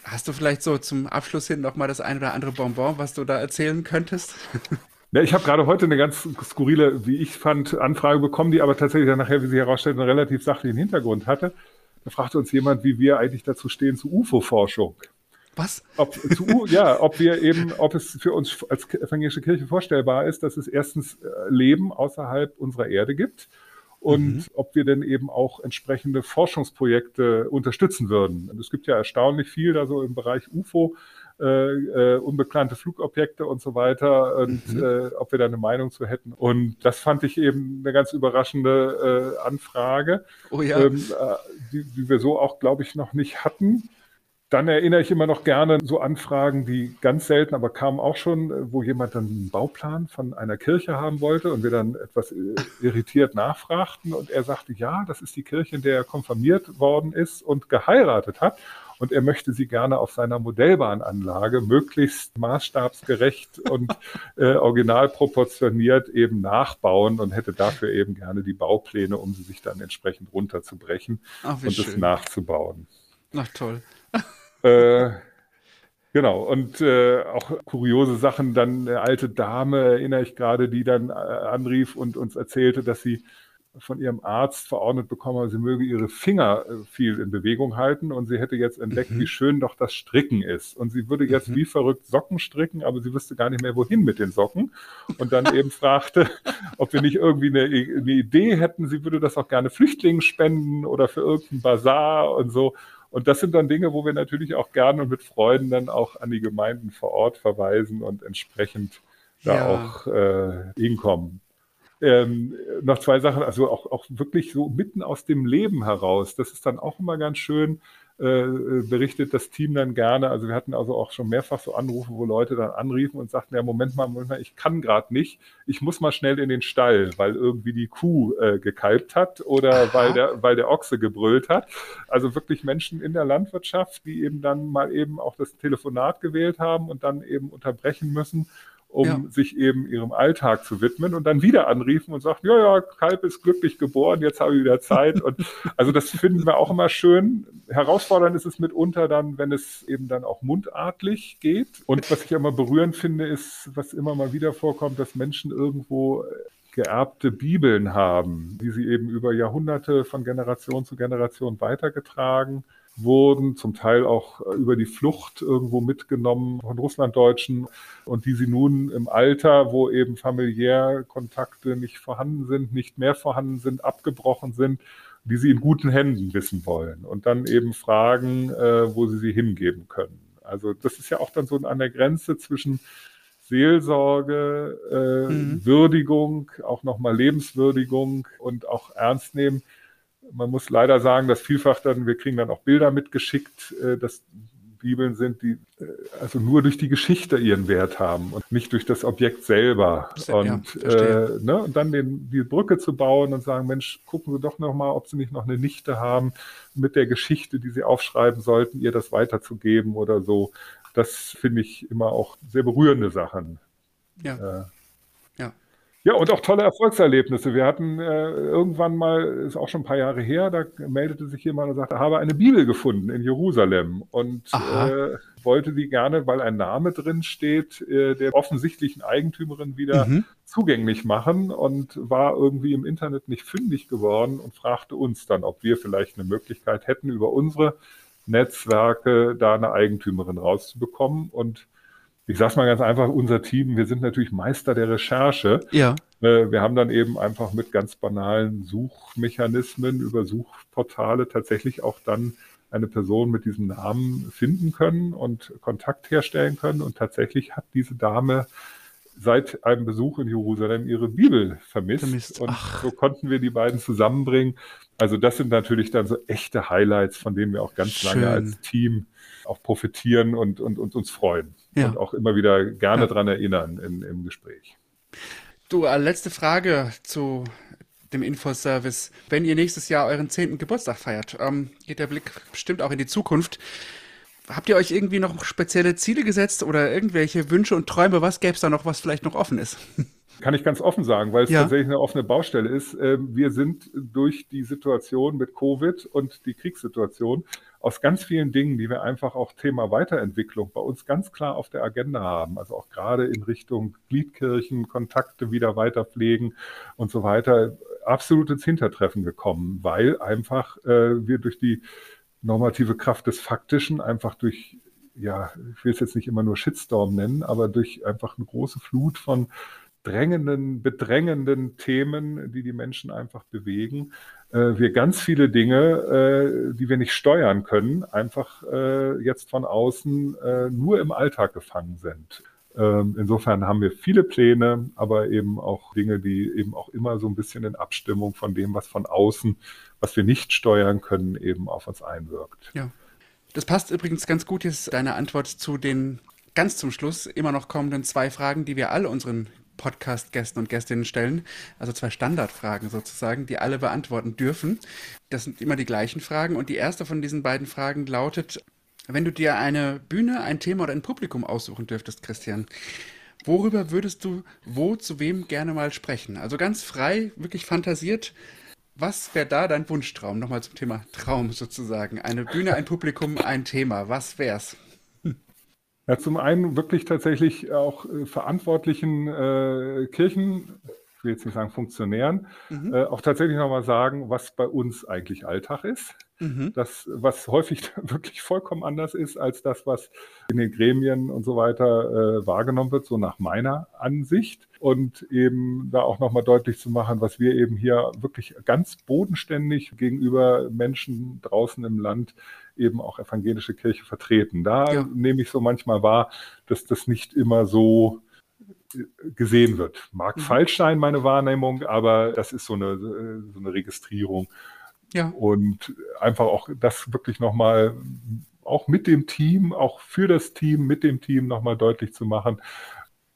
Hast du vielleicht so zum Abschluss hin noch mal das ein oder andere Bonbon, was du da erzählen könntest? <laughs> Ja, ich habe gerade heute eine ganz skurrile, wie ich fand, Anfrage bekommen, die aber tatsächlich dann nachher, wie sie herausstellt, einen relativ sachlichen Hintergrund hatte. Da fragte uns jemand, wie wir eigentlich dazu stehen zu UFO-Forschung. Was? Ob, zu, ja, ob wir eben, ob es für uns als evangelische Kirche vorstellbar ist, dass es erstens äh, Leben außerhalb unserer Erde gibt und mhm. ob wir denn eben auch entsprechende Forschungsprojekte unterstützen würden. Es gibt ja erstaunlich viel da so im Bereich UFO, äh, äh, unbekannte Flugobjekte und so weiter und mhm. äh, ob wir da eine Meinung zu hätten. Und das fand ich eben eine ganz überraschende äh, Anfrage, oh ja. ähm, äh, die, die wir so auch, glaube ich, noch nicht hatten. Dann erinnere ich immer noch gerne so Anfragen, die ganz selten, aber kamen auch schon, wo jemand dann einen Bauplan von einer Kirche haben wollte und wir dann etwas äh, irritiert nachfragten und er sagte, ja, das ist die Kirche, in der er konfirmiert worden ist und geheiratet hat und er möchte sie gerne auf seiner Modellbahnanlage möglichst maßstabsgerecht und <laughs> äh, original proportioniert eben nachbauen und hätte dafür eben gerne die Baupläne, um sie sich dann entsprechend runterzubrechen Ach, und schön. es nachzubauen. Ach toll. <laughs> <laughs> Äh, genau, und äh, auch kuriose Sachen, dann eine alte Dame, erinnere ich gerade, die dann äh, anrief und uns erzählte, dass sie von ihrem Arzt verordnet bekommen sie möge ihre Finger äh, viel in Bewegung halten und sie hätte jetzt entdeckt, Mhm. wie schön doch das Stricken ist. Und sie würde jetzt Mhm. wie verrückt Socken stricken, aber sie wüsste gar nicht mehr, wohin mit den Socken. Und dann eben fragte, <laughs> ob wir nicht irgendwie eine, eine Idee hätten, sie würde das auch gerne Flüchtlingen spenden oder für irgendeinen Bazar und so. Und das sind dann Dinge, wo wir natürlich auch gerne und mit Freuden dann auch an die Gemeinden vor Ort verweisen und entsprechend da Ja. auch äh, hinkommen. Ähm, noch zwei Sachen, also auch, auch wirklich so mitten aus dem Leben heraus. Das ist dann auch immer ganz schön, äh, berichtet das Team dann gerne. Also wir hatten also auch schon mehrfach so Anrufe, wo Leute dann anriefen und sagten, ja, Moment mal, Moment mal, ich kann gerade nicht. Ich muss mal schnell in den Stall, weil irgendwie die Kuh äh, gekalbt hat oder Aha. weil der, weil der Ochse gebrüllt hat. Also wirklich Menschen in der Landwirtschaft, die eben dann mal eben auch das Telefonat gewählt haben und dann eben unterbrechen müssen, um Ja. sich eben ihrem Alltag zu widmen und dann wieder anriefen und sagten, ja, ja, Kalb ist glücklich geboren, jetzt habe ich wieder Zeit. Und <laughs> also das finden wir auch immer schön. Herausfordernd ist es mitunter dann, wenn es eben dann auch mundartlich geht. Und was ich immer berührend finde, ist, was immer mal wieder vorkommt, dass Menschen irgendwo geerbte Bibeln haben, die sie eben über Jahrhunderte von Generation zu Generation weitergetragen wurden, zum Teil auch äh, über die Flucht irgendwo mitgenommen von Russlanddeutschen und die sie nun im Alter, wo eben familiär Kontakte nicht vorhanden sind, nicht mehr vorhanden sind, abgebrochen sind, die sie in guten Händen wissen wollen und dann eben fragen, äh, wo sie sie hingeben können. Also das ist ja auch dann so an der Grenze zwischen Seelsorge, äh, Mhm. Würdigung, auch nochmal Lebenswürdigung und auch ernst nehmen. Man muss leider sagen, dass vielfach dann, wir kriegen dann auch Bilder mitgeschickt, äh, dass Bibeln sind, die äh, also nur durch die Geschichte ihren Wert haben und nicht durch das Objekt selber. Und, äh, ne, und dann den, die Brücke zu bauen und sagen, Mensch, gucken Sie doch nochmal, ob Sie nicht noch eine Nichte haben, mit der Geschichte, die Sie aufschreiben sollten, ihr das weiterzugeben oder so. Das finde ich immer auch sehr berührende Sachen. Ja. Äh, Ja. Ja, und auch tolle Erfolgserlebnisse. Wir hatten äh, irgendwann mal, ist auch schon ein paar Jahre her, da meldete sich jemand und sagte, habe eine Bibel gefunden in Jerusalem und äh, wollte die gerne, weil ein Name drin steht, äh, der offensichtlichen Eigentümerin wieder Mhm. zugänglich machen und war irgendwie im Internet nicht fündig geworden und fragte uns dann, ob wir vielleicht eine Möglichkeit hätten, über unsere Netzwerke da eine Eigentümerin rauszubekommen. Und ich sage mal ganz einfach, unser Team, wir sind natürlich Meister der Recherche. Ja. Äh, Wir haben dann eben einfach mit ganz banalen Suchmechanismen über Suchportale tatsächlich auch dann eine Person mit diesem Namen finden können und Kontakt herstellen können. Und tatsächlich hat diese Dame seit einem Besuch in Jerusalem ihre Bibel vermisst. Vermisst. Und Ach. so konnten wir die beiden zusammenbringen. Also das sind natürlich dann so echte Highlights, von denen wir auch ganz lange Schön. als Team auch profitieren und, und, und uns freuen. Ja. Und auch immer wieder gerne Ja. dran erinnern in, im Gespräch. Du, äh, letzte Frage zu dem Infoservice. Wenn ihr nächstes Jahr euren 10. Geburtstag feiert, ähm, geht der Blick bestimmt auch in die Zukunft. Habt ihr euch irgendwie noch spezielle Ziele gesetzt oder irgendwelche Wünsche und Träume? Was gäbe es da noch, was vielleicht noch offen ist? <laughs> Kann ich ganz offen sagen, weil es Ja. tatsächlich eine offene Baustelle ist. Ähm, Wir sind durch die Situation mit Covid und die Kriegssituation aus ganz vielen Dingen, die wir einfach auch Thema Weiterentwicklung bei uns ganz klar auf der Agenda haben. Also auch gerade in Richtung Gliedkirchen, Kontakte wieder weiter pflegen und so weiter, absolut ins Hintertreffen gekommen, weil einfach äh, wir durch die normative Kraft des Faktischen einfach durch ja, ich will es jetzt nicht immer nur Shitstorm nennen, aber durch einfach eine große Flut von drängenden, bedrängenden Themen, die die Menschen einfach bewegen, wir ganz viele Dinge, äh, die wir nicht steuern können, einfach äh, jetzt von außen äh, nur im Alltag gefangen sind. Ähm, insofern haben wir viele Pläne, aber eben auch Dinge, die eben auch immer so ein bisschen in Abstimmung von dem, was von außen, was wir nicht steuern können, eben auf uns einwirkt. Ja. Das passt übrigens ganz gut jetzt deine Antwort zu den ganz zum Schluss immer noch kommenden zwei Fragen, die wir alle unseren Podcast-Gästen und Gästinnen stellen. Also zwei Standardfragen sozusagen, die alle beantworten dürfen. Das sind immer die gleichen Fragen. Und die erste von diesen beiden Fragen lautet, wenn du dir eine Bühne, ein Thema oder ein Publikum aussuchen dürftest, Christian, worüber würdest du wo zu wem gerne mal sprechen? Also ganz frei, wirklich fantasiert. Was wäre da dein Wunschtraum? Nochmal zum Thema Traum sozusagen. Eine Bühne, ein Publikum, ein Thema. Was wär's? Ja, zum einen wirklich tatsächlich auch äh, verantwortlichen äh, Kirchen, ich will jetzt nicht sagen Funktionären, mhm. äh, auch tatsächlich nochmal sagen, was bei uns eigentlich Alltag ist. Mhm. Das, was häufig <laughs> wirklich vollkommen anders ist als das, was in den Gremien und so weiter äh, wahrgenommen wird, so nach meiner Ansicht. Und eben da auch nochmal deutlich zu machen, was wir eben hier wirklich ganz bodenständig gegenüber Menschen draußen im Land eben auch evangelische Kirche vertreten. Da ja. nehme ich so manchmal wahr, dass das nicht immer so äh, gesehen wird. Mag mhm. falsch sein, meine Wahrnehmung, aber das ist so eine, so eine Registrierung. Ja. Und einfach auch das wirklich nochmal, auch mit dem Team, auch für das Team, mit dem Team nochmal deutlich zu machen,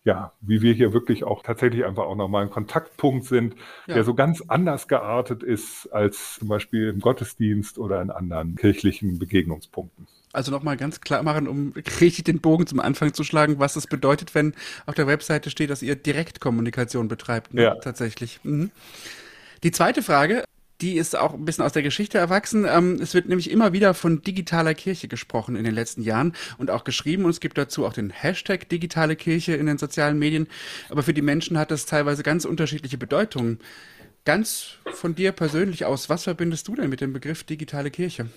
ja, wie wir hier wirklich auch tatsächlich einfach auch nochmal ein Kontaktpunkt sind, ja. der so ganz anders geartet ist als zum Beispiel im Gottesdienst oder in anderen kirchlichen Begegnungspunkten. Also nochmal ganz klar machen, um richtig den Bogen zum Anfang zu schlagen, was es bedeutet, wenn auf der Webseite steht, dass ihr Direktkommunikation betreibt. Ne? Ja. Tatsächlich. Mhm. Die zweite Frage, die ist auch ein bisschen aus der Geschichte erwachsen. Ähm, es wird nämlich immer wieder von digitaler Kirche gesprochen in den letzten Jahren und auch geschrieben. Und es gibt dazu auch den Hashtag digitale Kirche in den sozialen Medien. Aber für die Menschen hat das teilweise ganz unterschiedliche Bedeutungen. Ganz von dir persönlich aus, was verbindest du denn mit dem Begriff digitale Kirche?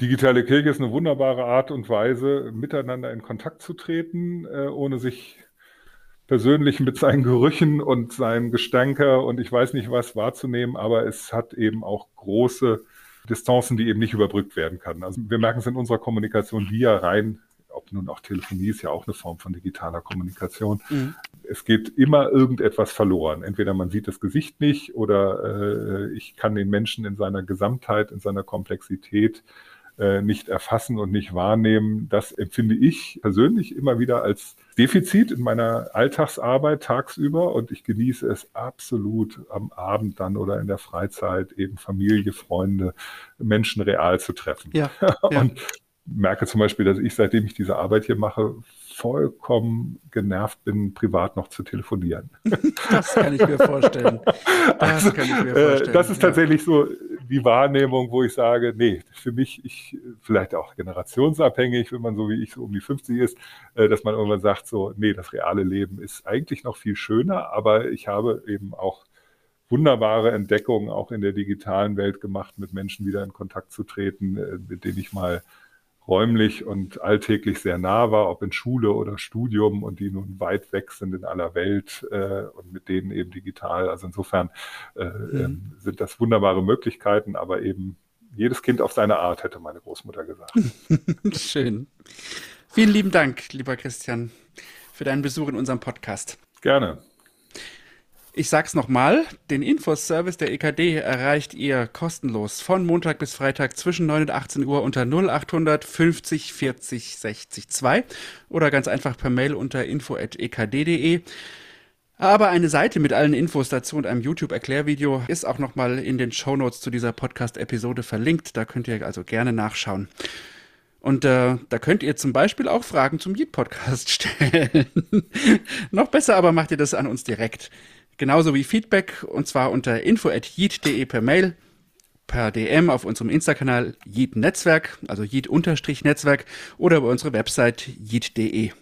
Digitale Kirche ist eine wunderbare Art und Weise, miteinander in Kontakt zu treten, äh, ohne sich persönlich mit seinen Gerüchen und seinem Gestanke und ich weiß nicht was wahrzunehmen, aber es hat eben auch große Distanzen, die eben nicht überbrückt werden kann. Also wir merken es in unserer Kommunikation via rein, ob nun auch Telefonie ist ja auch eine Form von digitaler Kommunikation. Mhm. Es geht immer irgendetwas verloren. Entweder man sieht das Gesicht nicht oder äh, ich kann den Menschen in seiner Gesamtheit, in seiner Komplexität äh, nicht erfassen und nicht wahrnehmen. Das empfinde ich persönlich immer wieder als Defizit in meiner Alltagsarbeit tagsüber und ich genieße es absolut am Abend dann oder in der Freizeit eben Familie, Freunde, Menschen real zu treffen. Ja, <laughs> ja. und merke zum Beispiel, dass ich, seitdem ich diese Arbeit hier mache, vollkommen genervt bin, privat noch zu telefonieren. <laughs> Das kann ich mir vorstellen. <laughs> Das also, kann ich mir äh, vorstellen. Das ist ja. tatsächlich so die Wahrnehmung, wo ich sage, nee, für mich, ich, vielleicht auch generationsabhängig, wenn man so wie ich so um die 50 ist, äh, dass man irgendwann sagt, so, nee, das reale Leben ist eigentlich noch viel schöner, aber ich habe eben auch wunderbare Entdeckungen auch in der digitalen Welt gemacht, mit Menschen wieder in Kontakt zu treten, äh, mit denen ich mal räumlich und alltäglich sehr nah war, ob in Schule oder Studium und die nun weit weg sind in aller Welt äh, und mit denen eben digital. Also insofern äh, mhm. Ähm, sind das wunderbare Möglichkeiten, aber eben jedes Kind auf seine Art, hätte meine Großmutter gesagt. <laughs> Schön. Vielen lieben Dank, lieber Christian, für deinen Besuch in unserem Podcast. Gerne. Ich sag's nochmal, den Infoservice der EKD erreicht ihr kostenlos von Montag bis Freitag zwischen 9 und 18 Uhr unter 0800 50 40 60 2 oder ganz einfach per Mail unter info.ekd.de. Aber eine Seite mit allen Infos dazu und einem YouTube-Erklärvideo ist auch nochmal in den Shownotes zu dieser Podcast-Episode verlinkt. Da könnt ihr also gerne nachschauen. Und äh, da könnt ihr zum Beispiel auch Fragen zum Yeet-Podcast <laughs> stellen. Noch besser aber macht ihr das an uns direkt. Genauso wie Feedback und zwar unter info.yeet.de per Mail. per DM auf unserem Insta-Kanal Yeet Netzwerk, also Yeet-Netzwerk oder über unsere Website yeet.de.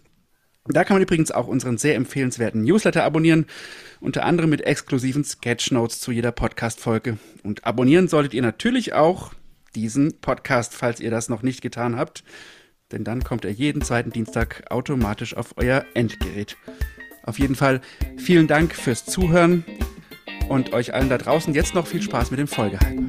Da kann man übrigens auch unseren sehr empfehlenswerten Newsletter abonnieren, unter anderem mit exklusiven Sketchnotes zu jeder Podcast-Folge. Und abonnieren solltet ihr natürlich auch diesen Podcast, falls ihr das noch nicht getan habt, denn dann kommt er jeden zweiten Dienstag automatisch auf euer Endgerät. Auf jeden Fall vielen Dank fürs Zuhören und euch allen da draußen jetzt noch viel Spaß mit dem Folgehype.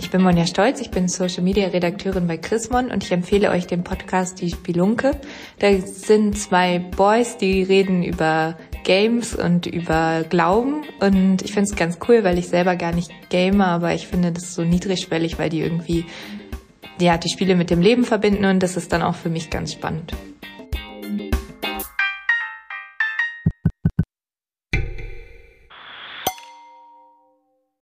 Ich bin Monja Stolz, ich bin Social Media Redakteurin bei Chrismon und ich empfehle euch den Podcast Die Spelunke. Da sind zwei Boys, die reden über Games und über Glauben und ich finde es ganz cool, weil ich selber gar nicht game, aber ich finde das so niedrigschwellig, weil die irgendwie ja die Spiele mit dem Leben verbinden und das ist dann auch für mich ganz spannend.